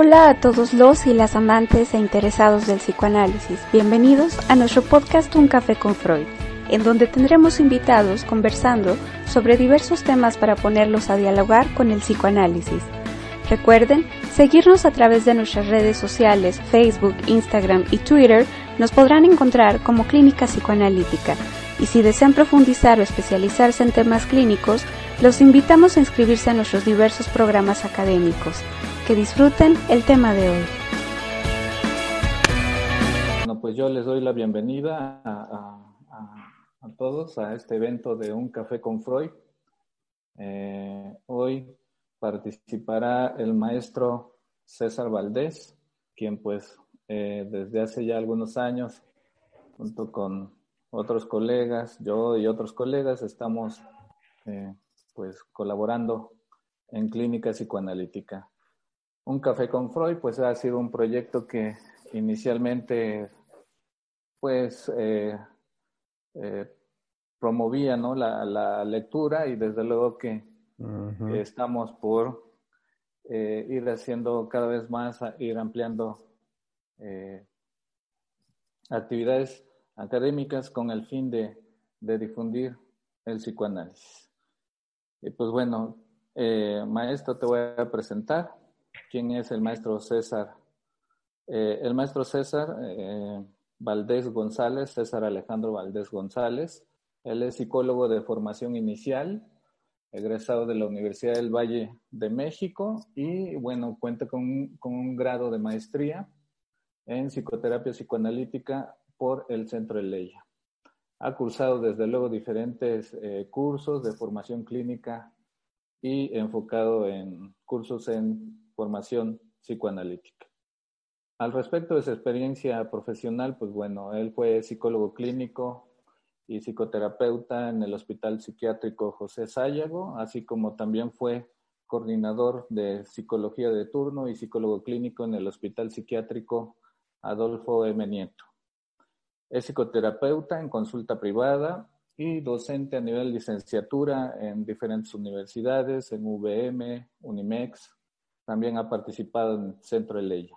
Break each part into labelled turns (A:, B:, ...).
A: Hola a todos los y las amantes e interesados del psicoanálisis. Bienvenidos a nuestro podcast Un Café con Freud, en donde tendremos invitados conversando sobre diversos temas para ponerlos a dialogar con el psicoanálisis. Recuerden seguirnos a través de nuestras redes sociales, Facebook, Instagram y Twitter. Nos podrán encontrar como Clínica Psicoanalítica. Y si desean profundizar o especializarse en temas clínicos, los invitamos a inscribirse a nuestros diversos programas académicos. Que disfruten el tema de hoy.
B: Bueno, pues yo les doy la bienvenida a, todos a este evento de Un Café con Freud. Eh, hoy participará el maestro César Valdés, quien pues eh, desde hace ya algunos años, junto con otros colegas, yo y otros colegas, estamos eh, pues colaborando en clínica psicoanalítica. Un café con Freud, pues ha sido un proyecto que inicialmente, pues, eh, eh, promovía ¿no? la, lectura y desde luego que estamos por eh, ir haciendo cada vez más, ir ampliando actividades académicas con el fin de, de difundir el psicoanálisis. Y pues bueno, maestro, te voy a presentar quién es el maestro César. Eh, el maestro César eh, Valdés González, César Alejandro Valdés González, él es psicólogo de formación inicial, egresado de la Universidad del Valle de México y bueno, cuenta con, con un grado de maestría en psicoterapia psicoanalítica por el Centro de Leia. Ha cursado desde luego diferentes eh, cursos de formación clínica y enfocado en cursos en formación psicoanalítica. Al respecto de su experiencia profesional, pues bueno, él fue psicólogo clínico y psicoterapeuta en el Hospital Psiquiátrico José Sayago, así como también fue coordinador de psicología de turno y psicólogo clínico en el Hospital Psiquiátrico Adolfo M. Nieto. Es psicoterapeuta en consulta privada y docente a nivel licenciatura en diferentes universidades, en VM, Unimex, también ha participado en Centro de Ley.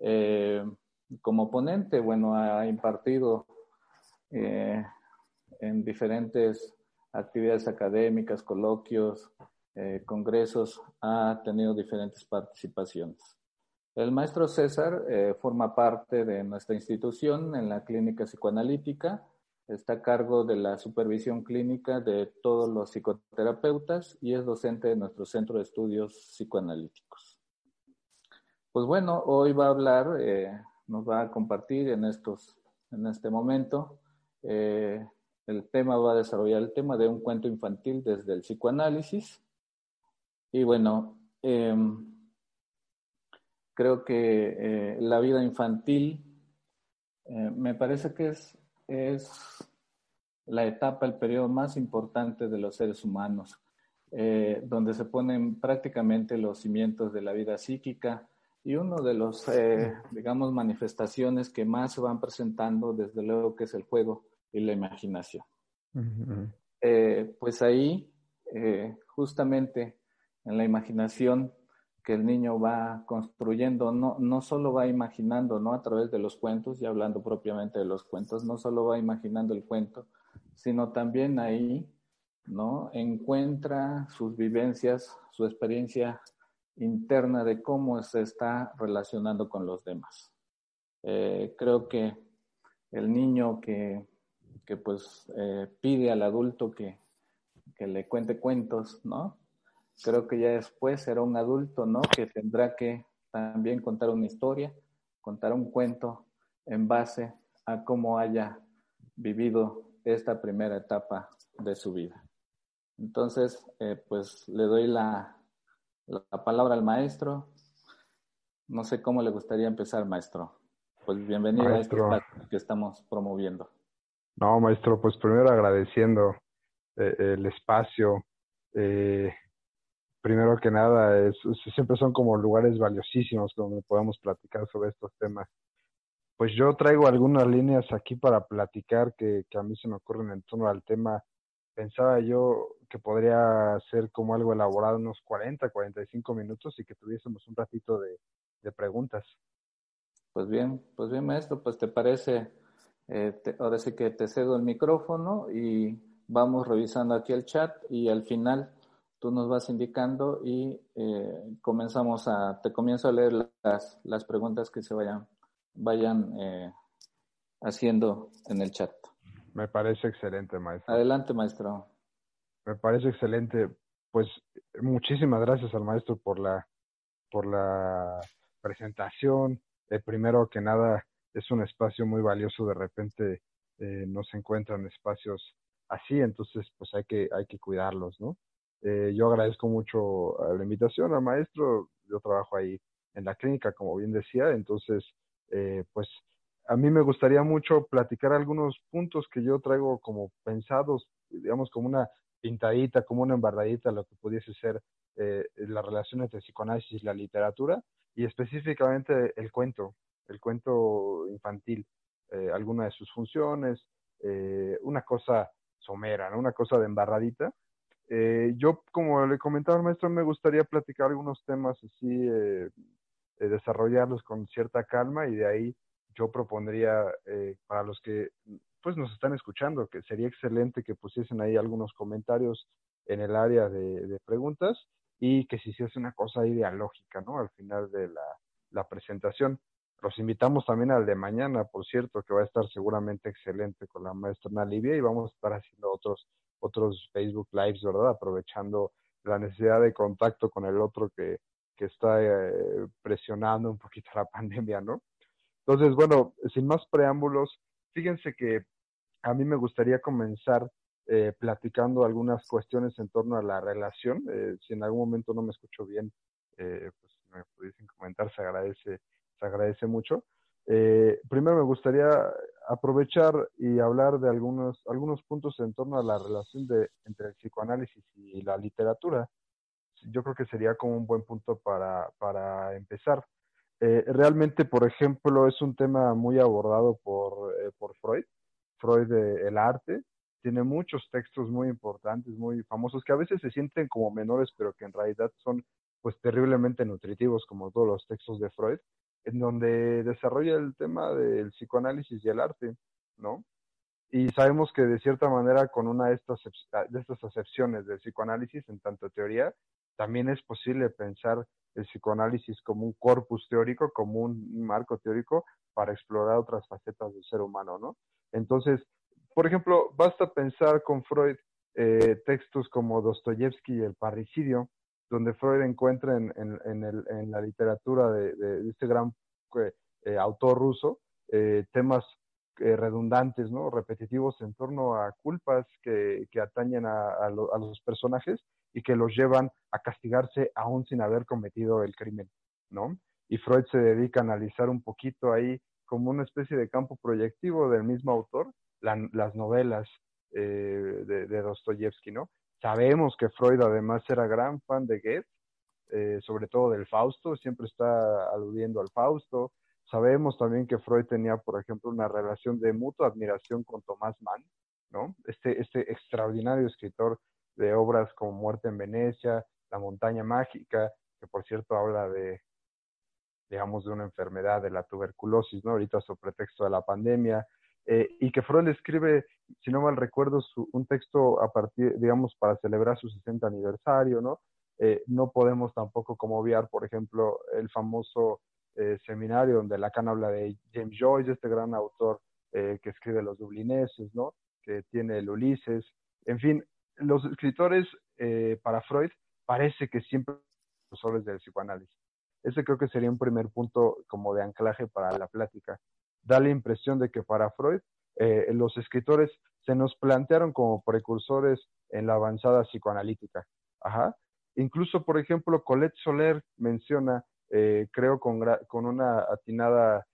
B: Eh, como ponente, bueno, ha impartido eh, en diferentes actividades académicas, coloquios, eh, congresos, ha tenido diferentes participaciones. El maestro César forma parte de nuestra institución en la clínica psicoanalítica está a cargo de la supervisión clínica de todos los psicoterapeutas y es docente de nuestro centro de estudios psicoanalíticos. Pues bueno, hoy va a hablar, eh, nos va a compartir en, estos, en este momento, eh, el tema, va a desarrollar el tema de un cuento infantil desde el psicoanálisis. Y bueno, em, creo que eh, la vida infantil me parece que es es la etapa, el periodo más importante de los seres humanos, eh, donde se ponen prácticamente los cimientos de la vida psíquica y uno de los, eh, digamos, manifestaciones que más se van presentando, desde luego, que es el juego y la imaginación. Eh, pues ahí, justamente en la imaginación, que el niño va construyendo, no, no solo va imaginando, ¿no? A través de los cuentos, y hablando propiamente de los cuentos, no solo va imaginando el cuento, sino también ahí, ¿no? Encuentra sus vivencias, su experiencia interna de cómo se está relacionando con los demás. Eh, creo que el niño que, que pues eh, pide al adulto que, que le cuente cuentos, ¿no? Creo que ya después será un adulto, ¿no? Que tendrá que también contar una historia, contar un cuento en base a cómo haya vivido esta primera etapa de su vida. Entonces, eh, pues le doy la, la, palabra al maestro. No sé cómo le gustaría empezar, maestro. Pues bienvenido a este espacio que estamos promoviendo.
C: No, maestro, pues primero agradeciendo eh, el espacio, eh, primero que nada, es, siempre son como lugares valiosísimos donde podemos platicar sobre estos temas. Pues yo traigo algunas líneas aquí para platicar que, que a mí se me ocurren en torno al tema pensaba yo que podría ser como algo elaborado unos 40, 45 minutos y que tuviésemos un ratito de, de preguntas.
B: Pues bien, pues bien, maestro, pues te parece, eh, ahora sí que te cedo el micrófono y vamos revisando aquí el chat y al final tú nos vas indicando y eh, comenzamos a, te comienzo a leer las, las preguntas que se vayan, vayan eh, haciendo en el chat.
C: Me parece excelente, maestro.
B: Adelante, maestro.
C: Me parece excelente. Pues muchísimas gracias al maestro por la, por la presentación. Eh, primero que nada, es un espacio muy valioso. De repente eh, no se encuentran espacios así, entonces pues hay que, hay que cuidarlos, ¿no? Eh, yo agradezco mucho la invitación al maestro. Yo trabajo ahí en la clínica, como bien decía, entonces, eh, pues a mí me gustaría mucho platicar algunos puntos que yo traigo como pensados, digamos, como una pintadita, como una embardadita, lo que pudiese ser eh, la relación entre psicoanálisis y la literatura, y específicamente el cuento, el cuento infantil, eh, alguna de sus funciones, eh, una cosa somera, ¿no? una cosa de embarradita. Eh, yo, como le comentaba al maestro, me gustaría platicar algunos temas así, eh, desarrollarlos con cierta calma y de ahí yo propondría eh, para los que pues nos están escuchando que sería excelente que pusiesen ahí algunos comentarios en el área de, preguntas y que se hiciese una cosa ideológica, ¿no? Al final de la, presentación. Los invitamos también al de mañana, por cierto, que va a estar seguramente excelente con la maestra Nalivia y vamos a estar haciendo otros, otros Facebook Lives, ¿verdad? Aprovechando la necesidad de contacto con el otro que, que está eh, presionando un poquito la pandemia, ¿no? Entonces, bueno, sin más preámbulos, fíjense que a mí me gustaría comenzar eh, platicando algunas cuestiones en torno a la relación. Eh, si en algún momento no me escucho bien, eh, pues me pudiesen comentar, se agradece, se agradece mucho. Primero me gustaría aprovechar y hablar de algunos, algunos puntos en torno a la relación de, entre el psicoanálisis y la literatura. Yo creo que sería como un buen punto para, para empezar. Eh, realmente, por ejemplo, es un tema muy abordado por, eh, por Freud. Freud, eh, el arte, tiene muchos textos muy importantes, muy famosos, que a veces se sienten como menores, pero que en realidad son pues terriblemente nutritivos, como todos los textos de Freud, en donde desarrolla el tema del psicoanálisis y el arte, ¿no? Y sabemos que de cierta manera con una de estas, de estas acepciones del psicoanálisis, en tanto teoría, también es posible pensar el psicoanálisis como un corpus teórico, como un marco teórico para explorar otras facetas del ser humano, ¿no? Entonces, por ejemplo, basta pensar con Freud eh, textos como Dostoyevsky y el parricidio, donde Freud encuentra en, en, la literatura de, este gran eh, eh autor ruso eh, temas eh, redundantes, ¿no? repetitivos en torno a culpas que, que atañen a, lo, a los personajes y que los llevan a castigarse aún sin haber cometido el crimen, ¿no? Y Freud se dedica a analizar un poquito ahí como una especie de campo proyectivo del mismo autor, las novelas de, de Dostoyevsky, ¿no? Sabemos que Freud además era gran fan de Goethe, eh, sobre todo del Fausto, siempre está aludiendo al Fausto. Sabemos también que Freud tenía, por ejemplo, una relación de mutua admiración con Tomás Mann, ¿no? Este, este extraordinario escritor de obras como Muerte en Venecia, La montaña mágica, que por cierto habla de, digamos, de una enfermedad de la tuberculosis, ¿no? Ahorita sobre pretexto de la pandemia, eh, y que Freud escribe, si no mal recuerdo, su, un texto a partir, digamos, para celebrar su 60 aniversario, ¿no? Eh, no podemos tampoco como obviar, por ejemplo, el famoso eh, seminario donde Lacan habla de James Joyce, este gran autor que escribe Los Dublineses, ¿no? Que tiene el Ulises. En fin, los escritores eh, para Freud parece que siempre son profesores del psicoanálisis. Ese creo que sería un primer punto como de anclaje para la plática. Da la impresión de que para Freud eh, los escritores se nos plantearon como precursores en la avanzada psicoanalítica. Ajá. Incluso, por ejemplo, Colette Soler menciona, eh, creo con, con, una atinada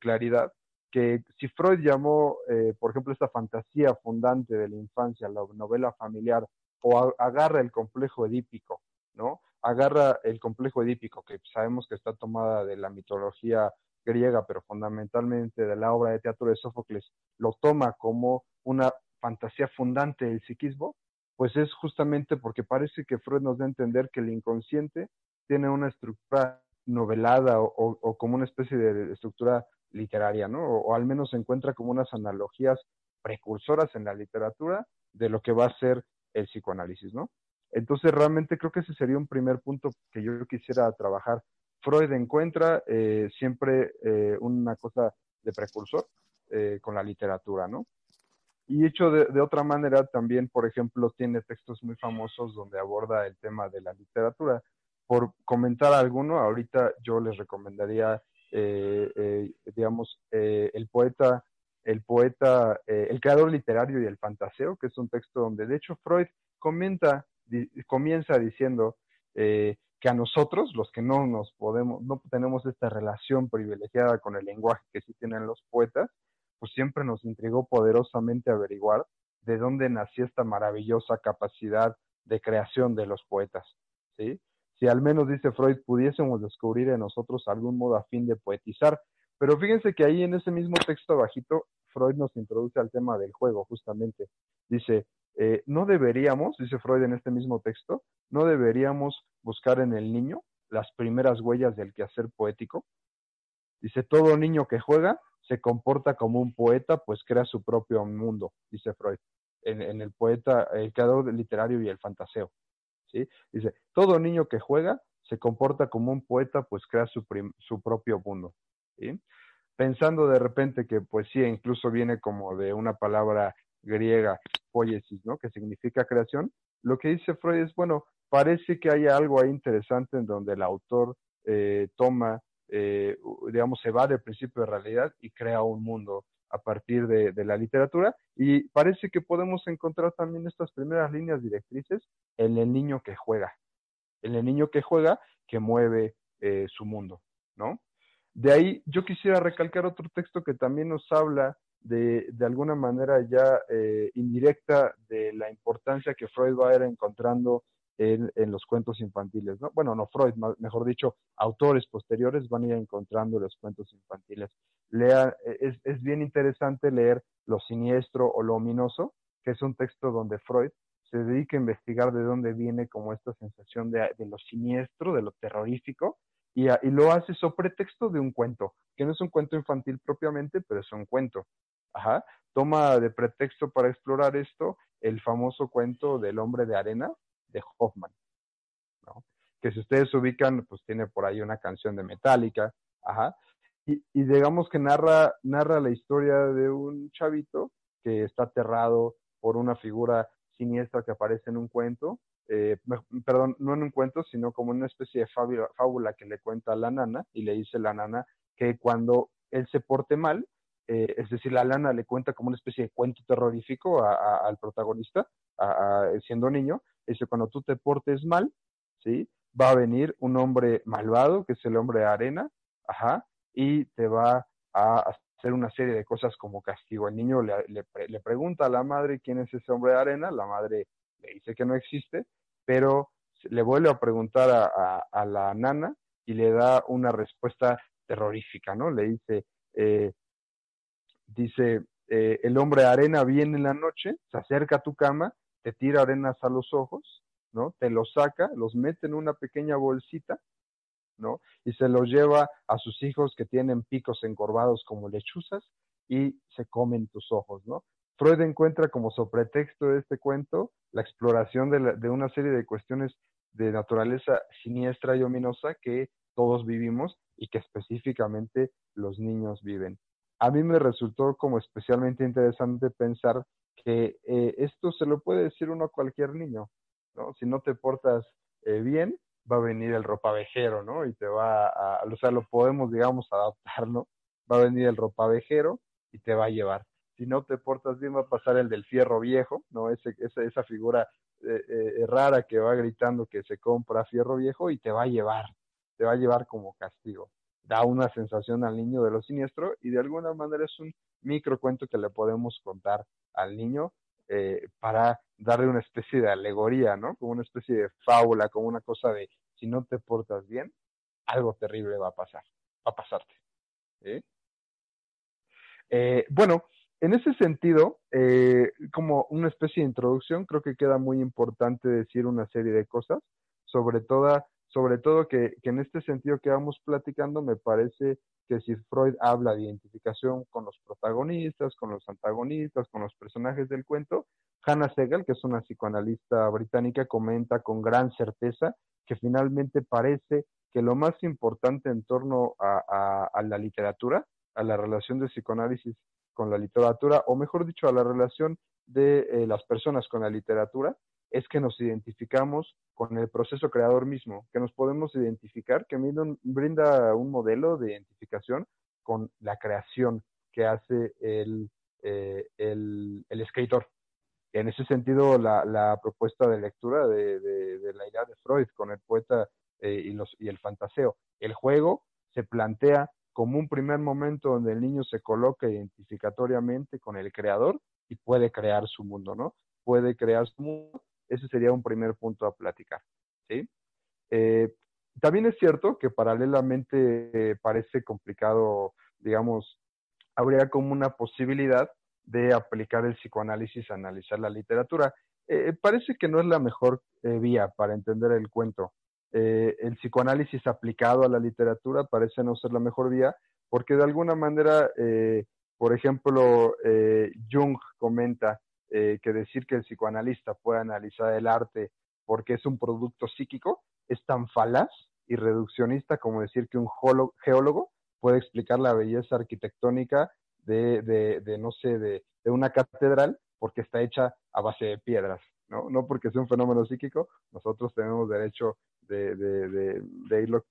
C: claridad, que si Freud llamó, eh, por ejemplo, esta fantasía fundante de la infancia, la novela familiar, o agarra el complejo edípico, ¿no? Agarra el complejo edípico, que sabemos que está tomada de la mitología griega, pero fundamentalmente de la obra de teatro de Sófocles, lo toma como una fantasía fundante del psiquismo, pues es justamente porque parece que Freud nos da a entender que el inconsciente tiene una estructura novelada o, como una especie de estructura literaria, ¿no? O, al menos se encuentra como unas analogías precursoras en la literatura de lo que va a ser el psicoanálisis, ¿no? Entonces, realmente creo que ese sería un primer punto que yo quisiera trabajar. Freud encuentra eh, siempre eh, una cosa de precursor eh, con la literatura, ¿no? Y hecho de, de, otra manera, también, por ejemplo, tiene textos muy famosos donde aborda el tema de la literatura. Por comentar alguno, ahorita yo les recomendaría, digamos, el poeta el poeta, eh, el creador literario y el fantaseo, que es un texto donde de hecho Freud comenta, comienza diciendo eh, que a nosotros, los que no nos podemos, no tenemos esta relación privilegiada con el lenguaje que sí tienen los poetas, pues siempre nos intrigó poderosamente averiguar de dónde nació esta maravillosa capacidad de creación de los poetas, ¿sí? Si al menos, dice Freud, pudiésemos descubrir en nosotros algún modo afín de poetizar, pero fíjense que ahí en ese mismo texto bajito, Freud nos introduce al tema del juego, justamente. Dice, eh, no deberíamos, dice Freud en este mismo texto, no deberíamos buscar en el niño las primeras huellas del quehacer poético. Dice, todo niño que juega se comporta como un poeta, pues crea su propio mundo, dice Freud, en, el poeta, el creador literario y el fantaseo. ¿sí? Dice, todo niño que juega se comporta como un poeta, pues crea su, su propio mundo. Pensando de repente que poesía incluso viene como de una palabra griega, poiesis, ¿no? Que significa creación. Lo que dice Freud es, bueno, parece que hay algo ahí interesante en donde el autor eh, toma, eh, digamos, se va del principio de realidad y crea un mundo a partir de, la literatura y parece que podemos encontrar también estas primeras líneas directrices en el niño que juega, en el niño que juega que mueve eh, su mundo, ¿no? De ahí yo quisiera recalcar otro texto que también nos habla de, alguna manera ya eh, indirecta de la importancia que Freud va a ir encontrando en, los cuentos infantiles, ¿no? Bueno, no Freud, mejor dicho, autores posteriores van a ir encontrando los cuentos infantiles. Lea, es, es bien interesante leer Lo siniestro o lo ominoso, que es un texto donde Freud se dedica a investigar de dónde viene como esta sensación de, de lo siniestro, de lo terrorífico, y, lo hace sobre pretexto de un cuento, que no es un cuento infantil propiamente, pero es un cuento. Ajá. Toma de pretexto para explorar esto el famoso cuento del hombre de arena de Hoffman, que si ustedes ubican, pues tiene por ahí una canción de Metallica, y, y, digamos que narra, narra la historia de un chavito que está aterrado por una figura siniestra que aparece en un cuento eh, perdón, no en un cuento, sino como una especie de fábula, que le cuenta a la nana y le dice la nana que cuando él se porte mal, eh, es decir, la nana le cuenta como una especie de cuento terrorífico al protagonista, siendo niño, dice, cuando tú te portes mal, ¿sí? Va a venir un hombre malvado, que es el hombre de arena, ajá, y te va a hacer una serie de cosas como castigo. El niño le pregunta a la madre quién es ese hombre de arena, la madre le dice que no existe, pero le vuelve a preguntar a, la nana y le da una respuesta terrorífica, ¿no? Le dice, eh, dice, eh, el hombre arena viene en la noche, se acerca a tu cama, te tira arenas a los ojos, ¿no? Te los saca, los mete en una pequeña bolsita, ¿no? Y se los lleva a sus hijos que tienen picos encorvados como lechuzas y se comen tus ojos, ¿no? Freud encuentra como pretexto de este cuento la exploración de, una serie de cuestiones de naturaleza siniestra y ominosa que todos vivimos y que específicamente los niños viven. A mí me resultó como especialmente interesante pensar que eh, esto se lo puede decir uno a cualquier niño, ¿no? Si no te portas eh, bien, va a venir el ropavejero, ¿no? Y te va a, o sea, lo podemos, digamos, adaptar, ¿no? Va a venir el ropavejero y te va a llevar si no te portas bien va a pasar el del fierro viejo, ¿no? Ese, esa, esa figura eh, eh, rara que va gritando que se compra fierro viejo y te va a llevar, te va a llevar como castigo. Da una sensación al niño de lo siniestro y de alguna manera es un micro cuento que le podemos contar al niño eh, para darle una especie de alegoría, ¿no? Como una especie de fábula, como una cosa de si no te portas bien, algo terrible va a pasar, va a pasarte. bueno, en ese sentido, eh, como una especie de introducción, creo que queda muy importante decir una serie de cosas, sobre todo, sobre todo que, que en este sentido que vamos platicando, me parece que si Freud habla de identificación con los protagonistas, con los antagonistas, con los personajes del cuento, Hannah Segal, que es una psicoanalista británica, comenta con gran certeza que finalmente parece que lo más importante en torno a, la literatura, a la relación de psicoanálisis con la literatura, o mejor dicho, a la relación de eh, las personas con la literatura, es que nos identificamos con el proceso creador mismo, que nos podemos identificar, que brinda un modelo de identificación con la creación que hace el, eh, el, escritor. En ese sentido, la, propuesta de lectura de, la idea de Freud con el poeta eh, y, los, y el fantaseo, el juego se plantea como un primer momento donde el niño se coloca identificatoriamente con el creador y puede crear su mundo, ¿no? Puede crear su mundo ese sería un primer punto a platicar. ¿sí? Eh, también es cierto que paralelamente eh, parece complicado, digamos, habría como una posibilidad de aplicar el psicoanálisis a analizar la literatura. Eh, parece que no es la mejor vía para entender el cuento. El psicoanálisis aplicado a la literatura parece no ser la mejor vía porque de alguna manera, por ejemplo, Jung comenta eh, que decir que el psicoanalista puede analizar el arte porque es un producto psíquico es tan falaz y reduccionista como decir que un geólogo puede explicar la belleza arquitectónica de, de, no sé, de, una catedral porque está hecha a base de piedras, ¿no? No porque sea un fenómeno psíquico, nosotros tenemos derecho de, de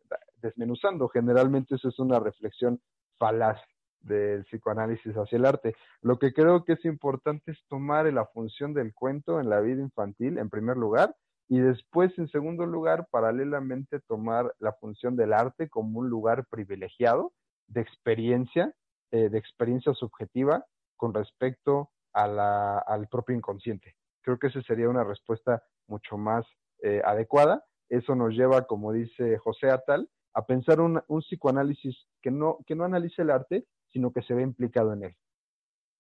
C: desmenuzando. Generalmente eso es una reflexión falaz del psicoanálisis hacia el arte. Lo que creo que es importante es tomar la función del cuento en la vida infantil, en primer lugar, y después, en segundo lugar, paralelamente tomar la función del arte como un lugar privilegiado de experiencia, eh, de experiencia subjetiva con respecto a la, al propio inconsciente. Creo que esa sería una respuesta mucho más eh, adecuada. Eso nos lleva, como dice José Atal, a pensar un, psicoanálisis que no, que no analice el arte, sino que se vea implicado en él,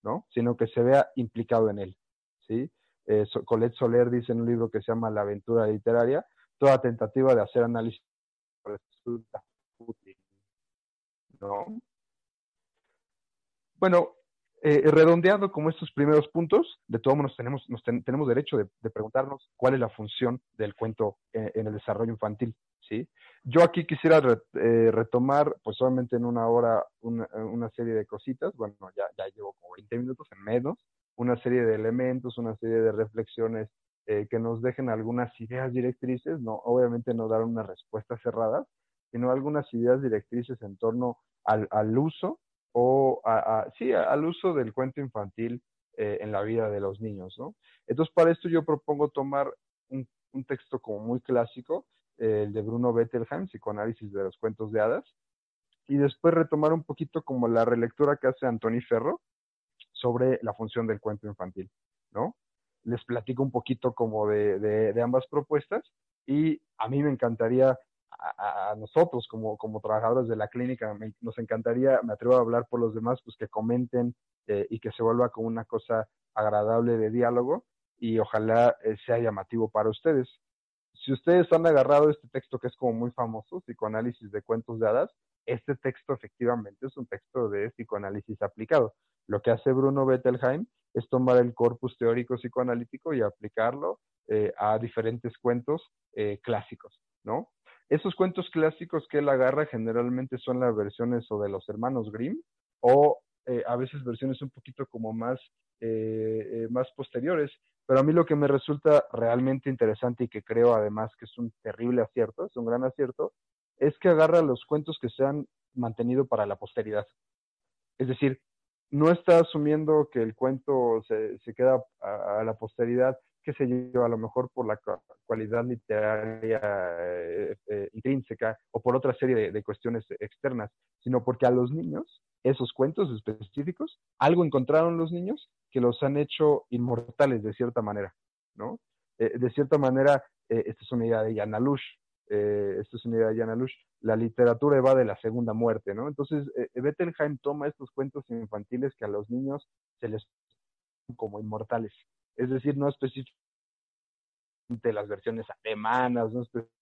C: ¿no? Sino que se vea implicado en él, ¿sí? Eh, Colette Soler dice en un libro que se llama La aventura literaria, toda tentativa de hacer análisis resulta útil, ¿no? Bueno, eh, redondeando como estos primeros puntos, de todos modos tenemos, nos tenemos derecho de, preguntarnos cuál es la función del cuento eh, en el desarrollo infantil. ¿sí? Yo aquí quisiera eh, retomar, pues solamente en una hora, una, serie de cositas, bueno, ya, ya llevo como 20 minutos en menos, una serie de elementos, una serie de reflexiones eh, que nos dejen algunas ideas directrices, no, obviamente no dar unas respuestas cerradas, sino algunas ideas directrices en torno al, al uso o sí, al uso del cuento infantil eh, en la vida de los niños, ¿no? Entonces, para esto yo propongo tomar un, un texto como muy clásico, el de Bruno Bettelheim, Psicoanálisis de los Cuentos de Hadas, y después retomar un poquito como la relectura que hace Antoni Ferro sobre la función del cuento infantil, ¿no? Les platico un poquito como de, de, ambas propuestas y a mí me encantaría, a, nosotros como, como trabajadores de la clínica, nos encantaría, me atrevo a hablar por los demás, pues que comenten eh, y que se vuelva como una cosa agradable de diálogo y ojalá eh, sea llamativo para ustedes si ustedes han agarrado este texto que es como muy famoso, Psicoanálisis de Cuentos de Hadas, este texto efectivamente es un texto de psicoanálisis aplicado. Lo que hace Bruno Bettelheim es tomar el corpus teórico psicoanalítico y aplicarlo eh, a diferentes cuentos eh, clásicos, ¿no? Esos cuentos clásicos que él agarra generalmente son las versiones o de los hermanos Grimm o eh, a veces versiones un poquito como más, más posteriores. Pero a mí lo que me resulta realmente interesante y que creo además que es un terrible acierto, es un gran acierto, es que agarra los cuentos que se han mantenido para la posteridad. Es decir, no está asumiendo que el cuento se, se queda a, la posteridad, que se lleva a lo mejor por la cualidad literaria eh, eh, intrínseca o por otra serie de, cuestiones externas, sino porque a los niños, esos cuentos específicos, algo encontraron los niños que los han hecho inmortales de cierta manera, ¿no? Eh, de cierta manera, esta es una idea de Jan eh, esto es una idea de Jan Alush, la literatura va de la segunda muerte, ¿no? Entonces, Bettelheim toma estos cuentos infantiles que a los niños se les como inmortales. Es decir, no específicamente las versiones alemanas, no específicamente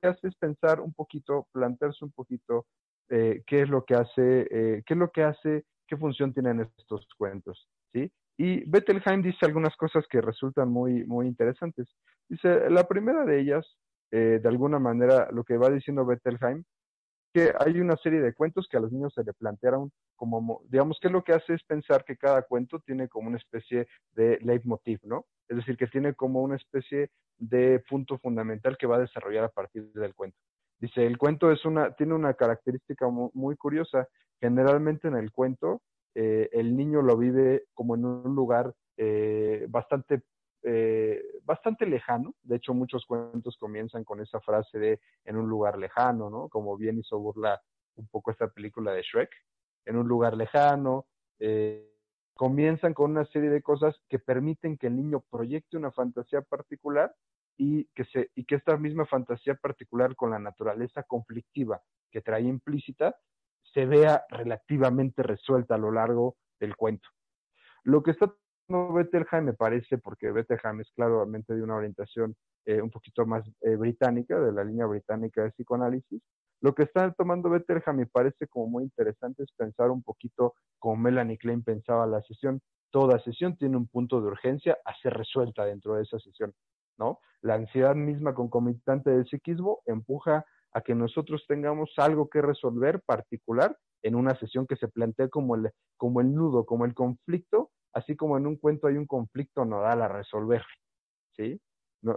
C: que hace es pensar un poquito, plantearse un poquito eh, qué es lo que hace, eh, qué es lo que hace, qué función tienen estos cuentos, ¿sí? Y Bettelheim dice algunas cosas que resultan muy, muy interesantes. Dice, la primera de ellas, eh, de alguna manera, lo que va diciendo Bettelheim, que hay una serie de cuentos que a los niños se le plantearon como, digamos, que lo que hace es pensar que cada cuento tiene como una especie de leitmotiv, ¿no? Es decir, que tiene como una especie de punto fundamental que va a desarrollar a partir del cuento. Dice, el cuento es una, tiene una característica muy, curiosa. Generalmente en el cuento, eh, el niño lo vive como en un lugar eh, bastante, eh, bastante lejano. De hecho, muchos cuentos comienzan con esa frase de en un lugar lejano, ¿no? Como bien hizo burla un poco esta película de Shrek. En un lugar lejano, comienzan con una serie de cosas que permiten que el niño proyecte una fantasía particular y que, se, y que esta misma fantasía particular con la naturaleza conflictiva que trae implícita se vea relativamente resuelta a lo largo del cuento. Lo que está tomando Bettelheim me parece, porque Bettelheim es claramente de una orientación eh, un poquito más eh, británica, de la línea británica de psicoanálisis, lo que está tomando Bettelheim me parece como muy interesante es pensar un poquito como Melanie Klein pensaba la sesión. Toda sesión tiene un punto de urgencia a ser resuelta dentro de esa sesión. ¿no? La ansiedad misma concomitante del psiquismo empuja a que nosotros tengamos algo que resolver particular en una sesión que se plantea como el, como el nudo, como el conflicto, así como en un cuento hay un conflicto nodal a resolver, ¿sí?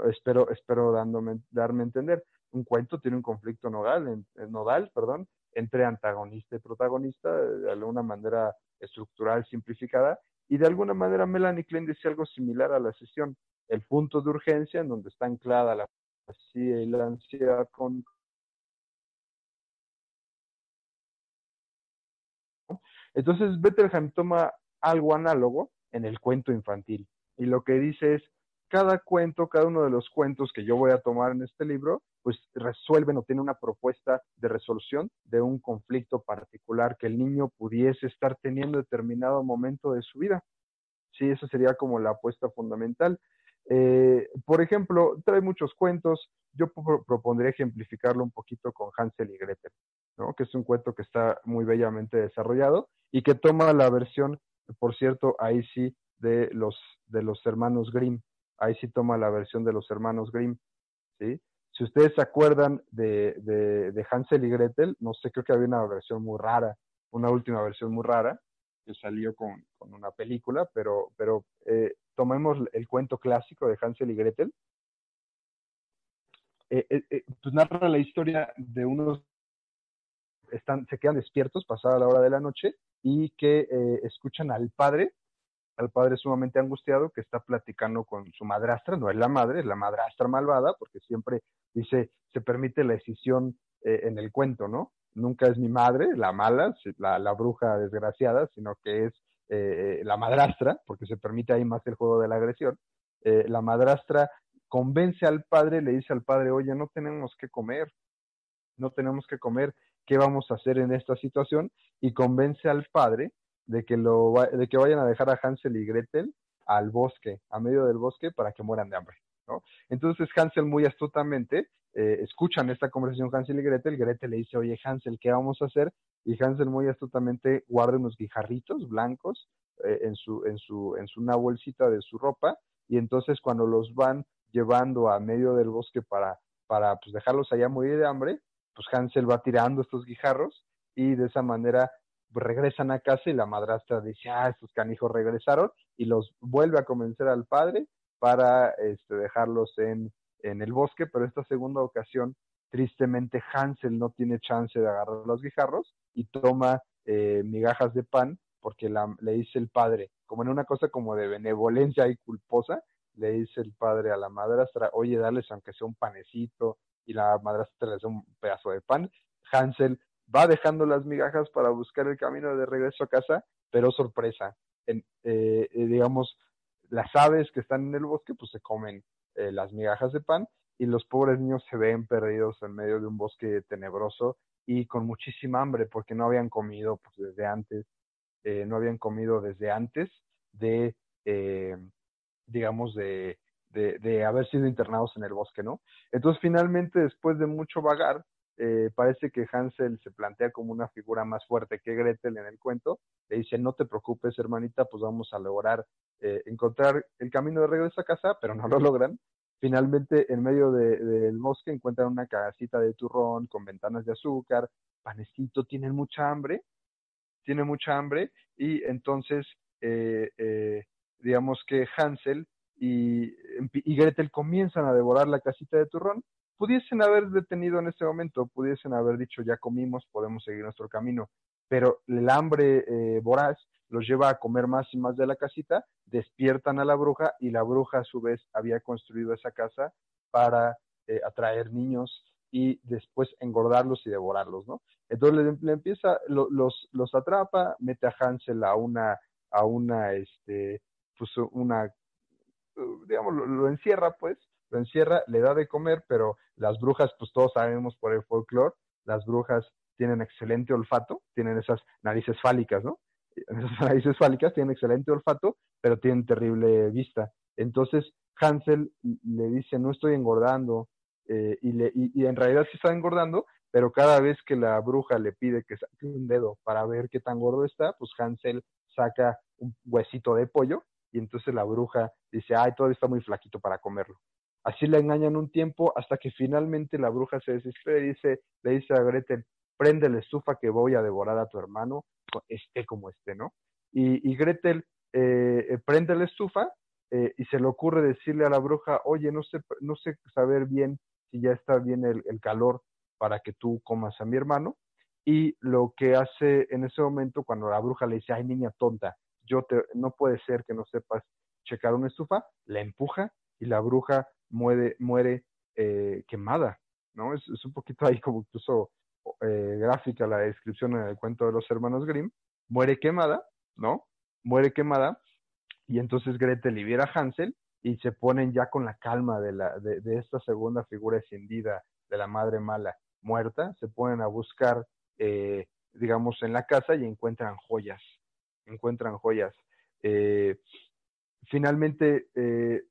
C: Espero, espero dándome, darme a entender. Un cuento tiene un conflicto nodal, nodal, perdón, entre antagonista y protagonista, de alguna manera estructural, simplificada, y de alguna manera Melanie Klein decía algo similar a la sesión el punto de urgencia en donde está anclada la y la ansiedad con Entonces Bettelheim toma algo análogo en el cuento infantil y lo que dice es cada cuento, cada uno de los cuentos que yo voy a tomar en este libro, pues resuelven o tiene una propuesta de resolución de un conflicto particular que el niño pudiese estar teniendo en determinado momento de su vida. Sí, eso sería como la apuesta fundamental. Eh, por ejemplo, trae muchos cuentos. Yo propondría ejemplificarlo un poquito con Hansel y Gretel, que es un cuento que está muy bellamente desarrollado y que toma la versión, por cierto, ahí sí, de los, de los hermanos Grimm. Ahí sí toma la versión de los hermanos Grimm. ¿sí? Si ustedes se acuerdan de, de, Hansel y Gretel, no sé, creo que había una versión muy rara, una última versión muy rara, que salió con, con una película, pero, pero eh, tomemos el cuento clásico de Hansel y Gretel, eh, eh, pues narra la historia de unos están, se quedan despiertos pasada la hora de la noche y que escuchan al padre, al padre sumamente angustiado que está platicando con su madrastra, no es la madre, es la madrastra malvada, porque siempre dice, se permite la decisión en el cuento, ¿no? Nunca es mi madre, la mala, la, la bruja desgraciada, sino que es eh, la madrastra, porque se permite ahí más el juego de la agresión, eh, la madrastra convence al padre, le dice al padre, oye, no tenemos que comer, no tenemos que comer, ¿qué vamos a hacer en esta situación? Y convence al padre de que, lo, de que vayan a dejar a Hansel y Gretel al bosque, a medio del bosque, para que mueran de hambre. ¿no? Entonces Hansel muy astutamente eh, escuchan esta conversación Hansel y Gretel, Gretel le dice, oye Hansel, ¿qué vamos a hacer? Y Hansel muy astutamente guarda unos guijarritos blancos eh, en, su, en, su, en su, una bolsita de su ropa y entonces cuando los van llevando a medio del bosque para, para pues, dejarlos allá morir de hambre, pues Hansel va tirando estos guijarros y de esa manera pues, regresan a casa y la madrastra dice, ah, estos canijos regresaron y los vuelve a convencer al padre para este, dejarlos en, en el bosque, pero esta segunda ocasión, tristemente Hansel no tiene chance de agarrar los guijarros y toma eh, migajas de pan porque le dice el padre, como en una cosa como de benevolencia y culposa, le dice el padre a la madrastra, oye, dales aunque sea un panecito, y la madrastra le hace un pedazo de pan. Hansel va dejando las migajas para buscar el camino de regreso a casa, pero sorpresa, en, eh, eh, digamos, las aves que están en el bosque pues se comen eh, las migajas de pan y los pobres niños se ven perdidos en medio de un bosque tenebroso y con muchísima hambre porque no habían comido pues, desde antes, no habían comido desde antes de, digamos, de, de, haber sido internados en el bosque, ¿no? Entonces finalmente, después de mucho vagar, eh, parece que Hansel se plantea como una figura más fuerte que Gretel en el cuento. Le dice, no te preocupes, hermanita, pues vamos a lograr eh, encontrar el camino de regreso a casa, pero no lo logran. Finalmente, en medio del bosque encuentran una casita de turrón con ventanas de azúcar, panecito, tienen mucha hambre, tienen mucha hambre, y entonces, eh, digamos que Hansel y, Gretel comienzan a devorar la casita de turrón, pudiesen haber detenido en ese momento, pudiesen haber dicho ya comimos, podemos seguir nuestro camino, pero el hambre eh, voraz los lleva a comer más y más de la casita, despiertan a la bruja y la bruja a su vez había construido esa casa para eh, atraer niños y después engordarlos y devorarlos, ¿no? Entonces le, empieza, los, los atrapa, mete a Hansel a una, a una, este, pues una, digamos, lo encierra pues, lo encierra, le da de comer, pero las brujas, pues todos sabemos por el folclore, las brujas tienen excelente olfato, tienen esas narices fálicas, ¿no? Esas narices fálicas tienen excelente olfato, pero tienen terrible vista. Entonces Hansel le dice, no estoy engordando, eh, y, le, y, en realidad sí está engordando, pero cada vez que la bruja le pide que saque un dedo para ver qué tan gordo está, pues Hansel saca un huesito de pollo y entonces la bruja dice, ay, todavía está muy flaquito para comerlo. Así la engañan un tiempo hasta que finalmente la bruja se desespera y dice, le dice a Gretel, prende la estufa que voy a devorar a tu hermano, esté como esté, ¿no? Y, Gretel eh, eh, prende la estufa eh, y se le ocurre decirle a la bruja, oye, no sé, no sé saber bien si ya está bien el, el calor para que tú comas a mi hermano. Y lo que hace en ese momento, cuando la bruja le dice, ay, niña tonta, yo te, no puede ser que no sepas checar una estufa, la empuja y la bruja muere, muere eh, quemada, ¿no? Es, un poquito ahí como incluso eh, gráfica la descripción en el cuento de los hermanos Grimm, muere quemada, ¿no? Muere quemada y entonces Gretel libera a Hansel y se ponen ya con la calma de, la, de, de esta segunda figura escindida de la madre mala muerta, se ponen a buscar, eh, digamos, en la casa y encuentran joyas, encuentran joyas. Eh, finalmente, eh,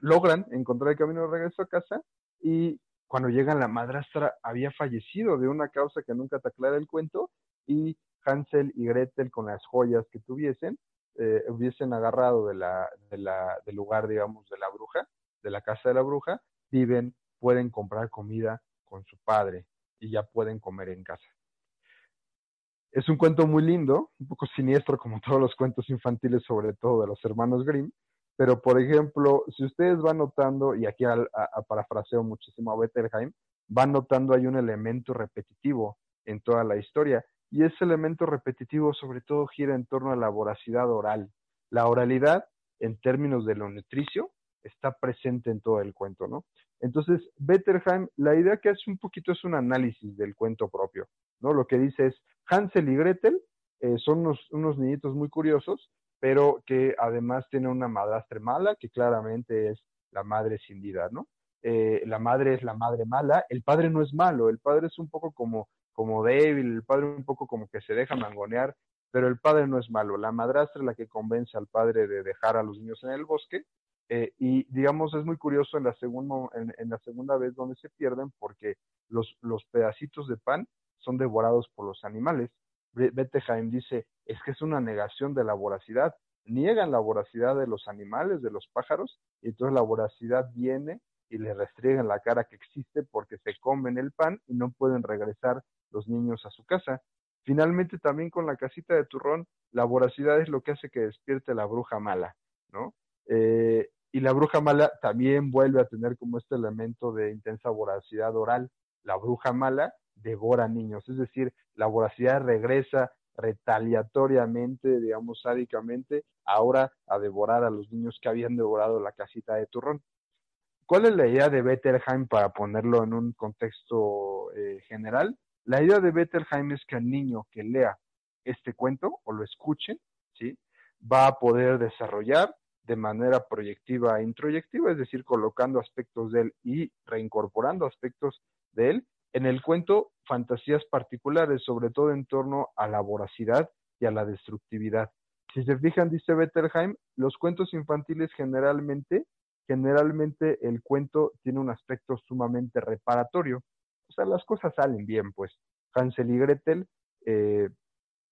C: logran encontrar el camino de regreso a casa y cuando llegan la madrastra había fallecido de una causa que nunca te aclara el cuento y Hansel y Gretel con las joyas que tuviesen eh, hubiesen agarrado de la, de la, del lugar, digamos, de la bruja, de la casa de la bruja, viven, pueden comprar comida con su padre y ya pueden comer en casa. Es un cuento muy lindo, un poco siniestro como todos los cuentos infantiles, sobre todo de los hermanos Grimm, pero, por ejemplo, si ustedes van notando, y aquí a, parafraseo muchísimo a Bettelheim, van notando hay un elemento repetitivo en toda la historia. Y ese elemento repetitivo sobre todo gira en torno a la voracidad oral. La oralidad, en términos de lo nutricio, está presente en todo el cuento, ¿no? Entonces, Bettelheim, la idea que hace un poquito es un análisis del cuento propio, ¿no? Lo que dice es, Hansel y Gretel eh, son unos, unos niñitos muy curiosos pero que además tiene una madrastra mala, que claramente es la madre cindida, ¿no? Eh, la madre es la madre mala, el padre no es malo, el padre es un poco como, como débil, el padre un poco como que se deja mangonear, pero el padre no es malo, la madrastra es la que convence al padre de dejar a los niños en el bosque, eh, y digamos es muy curioso en la, segunda, en, la segunda vez donde se pierden porque los, los pedacitos de pan son devorados por los animales, Bettelheim dice, es que es una negación de la voracidad. Niegan la voracidad de los animales, de los pájaros, y entonces la voracidad viene y le restriegan la cara que existe porque se comen el pan y no pueden regresar los niños a su casa. Finalmente, también con la casita de turrón, la voracidad es lo que hace que despierte la bruja mala, ¿no? Eh, y la bruja mala también vuelve a tener como este elemento de intensa voracidad oral. La bruja mala devora niños, es decir, la voracidad regresa retaliatoriamente, digamos, sádicamente, ahora a devorar a los niños que habían devorado la casita de turrón. ¿Cuál es la idea de Bettelheim para ponerlo en un contexto eh, general? La idea de Bettelheim es que el niño que lea este cuento o lo escuche, ¿sí? va a poder desarrollar de manera proyectiva e introyectiva, es decir, colocando aspectos de él y reincorporando aspectos de él en el cuento fantasías particulares, sobre todo en torno a la voracidad y a la destructividad. Si se fijan, dice Bettelheim, los cuentos infantiles generalmente, generalmente el cuento tiene un aspecto sumamente reparatorio. O sea, las cosas salen bien, pues. Hansel y Gretel, eh,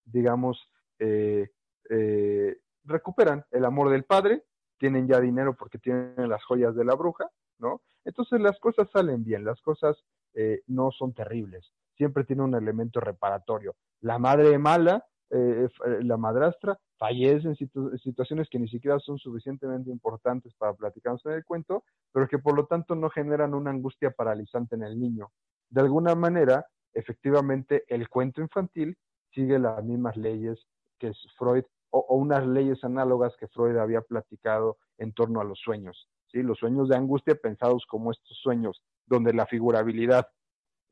C: digamos, eh, eh, recuperan el amor del padre, tienen ya dinero porque tienen las joyas de la bruja, ¿no? Entonces las cosas salen bien, las cosas no son terribles, siempre tiene un elemento reparatorio. La madre mala, la madrastra, fallece en situaciones que ni siquiera son suficientemente importantes para platicarnos en el cuento, pero que por lo tanto no generan una angustia paralizante en el niño. De alguna manera, efectivamente, el cuento infantil sigue las mismas leyes que Freud o, unas leyes análogas que Freud había platicado en torno a los sueños. ¿sí? Los sueños de angustia pensados como estos sueños donde la figurabilidad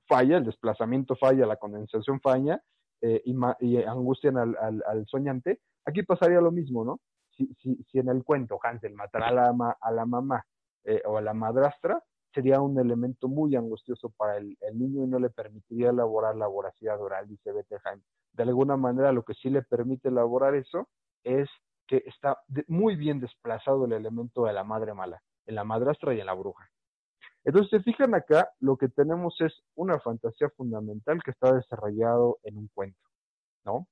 C: falla, el desplazamiento falla, la condensación falla eh, y, angustian al, al, soñante. Aquí pasaría lo mismo, ¿no? Si, si, si en el cuento Hansel matará a la, a la mamá eh, o a la madrastra, sería un elemento muy angustioso para el, niño y no le permitiría elaborar la voracidad oral, dice Bettelheim. De alguna manera, lo que sí le permite elaborar eso es que está muy bien desplazado el elemento de la madre mala, en la madrastra y en la bruja. Entonces, se fijan acá, lo que tenemos es una fantasía fundamental que está desarrollado en un cuento, ¿no?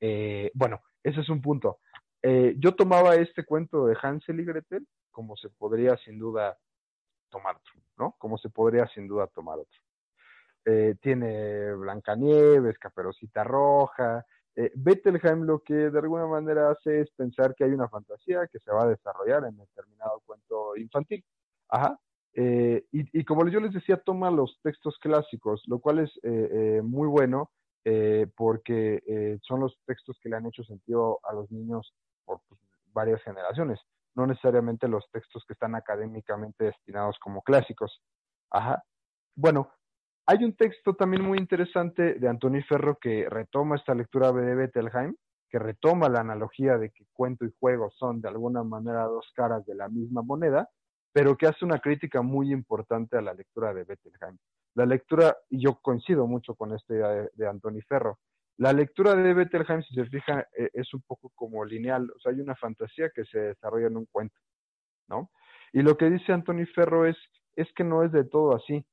C: Eh, bueno, ese es un punto. Eh, yo tomaba este cuento de Hansel y Gretel, como se podría sin duda tomar otro, ¿no? Como se podría sin duda tomar otro. Eh, tiene Blancanieves, Caperucita Roja. Eh, Bettelheim lo que de alguna manera hace es pensar que hay una fantasía que se va a desarrollar en determinado cuento infantil. Ajá. Eh, y, y, como yo les decía, toma los textos clásicos, lo cual es eh, muy bueno porque son los textos que le han hecho sentido a los niños por pues, varias generaciones no necesariamente los textos que están académicamente destinados como clásicos. Ajá. Bueno, hay un texto también muy interesante de Anthony Ferro que retoma esta lectura de Bettelheim, que retoma la analogía de que cuento y juego son de alguna manera dos caras de la misma moneda, pero que hace una crítica muy importante a la lectura de Bettelheim. La lectura, y yo coincido mucho con esta idea de, de Ferro, la lectura de Bettelheim, si se fija, eh, es un poco como lineal, o sea, hay una fantasía que se desarrolla en un cuento, ¿no? Y lo que dice Anthony Ferro es, es que no es de todo así.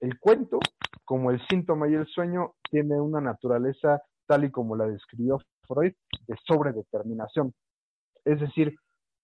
C: El cuento, como el síntoma y el sueño, tiene una naturaleza tal y como la describió Freud, de sobredeterminación. Es decir,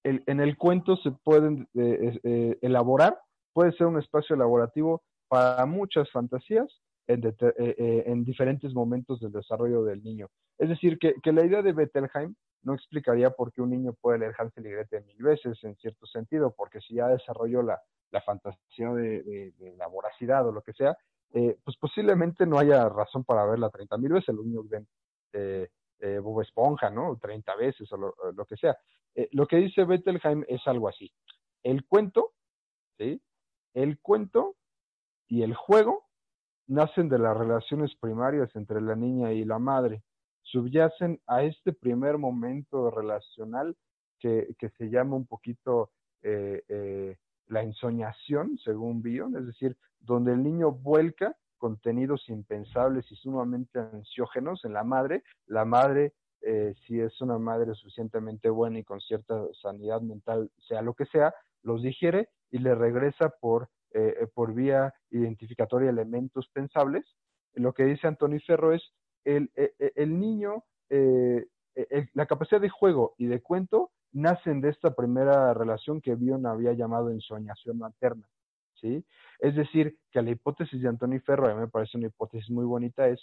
C: en el cuento se pueden eh, eh, elaborar, puede ser un espacio elaborativo para muchas fantasías eh, eh, en, diferentes momentos del desarrollo del niño. Es decir, que, la idea de Bettelheim no explicaría por qué un niño puede leer Hansel y Gretel mil veces, en cierto sentido, porque si ya desarrolló la, fantasía de, la voracidad o lo que sea, eh, pues posiblemente no haya razón para verla 30 mil veces. Los niños ven Bob Esponja, ¿no? 30 veces o lo, que sea. lo que dice Bettelheim es algo así. El cuento, ¿sí? El cuento y el juego nacen de las relaciones primarias entre la niña y la madre. Subyacen a este primer momento relacional que, se llama un poquito eh, eh, la ensoñación, según Bion, es decir, donde el niño vuelca contenidos impensables y sumamente ansiógenos en la madre. La madre, eh, si es una madre suficientemente buena y con cierta sanidad mental, sea lo que sea, los digiere y le regresa por eh, eh, por vía identificatoria elementos pensables. Lo que dice Antonio Ferro es el, eh, el, niño, la capacidad de juego y de cuento nacen de esta primera relación que Bion había llamado ensoñación materna. Es decir, que la hipótesis de Antonio Ferro, a mí me parece una hipótesis muy bonita, es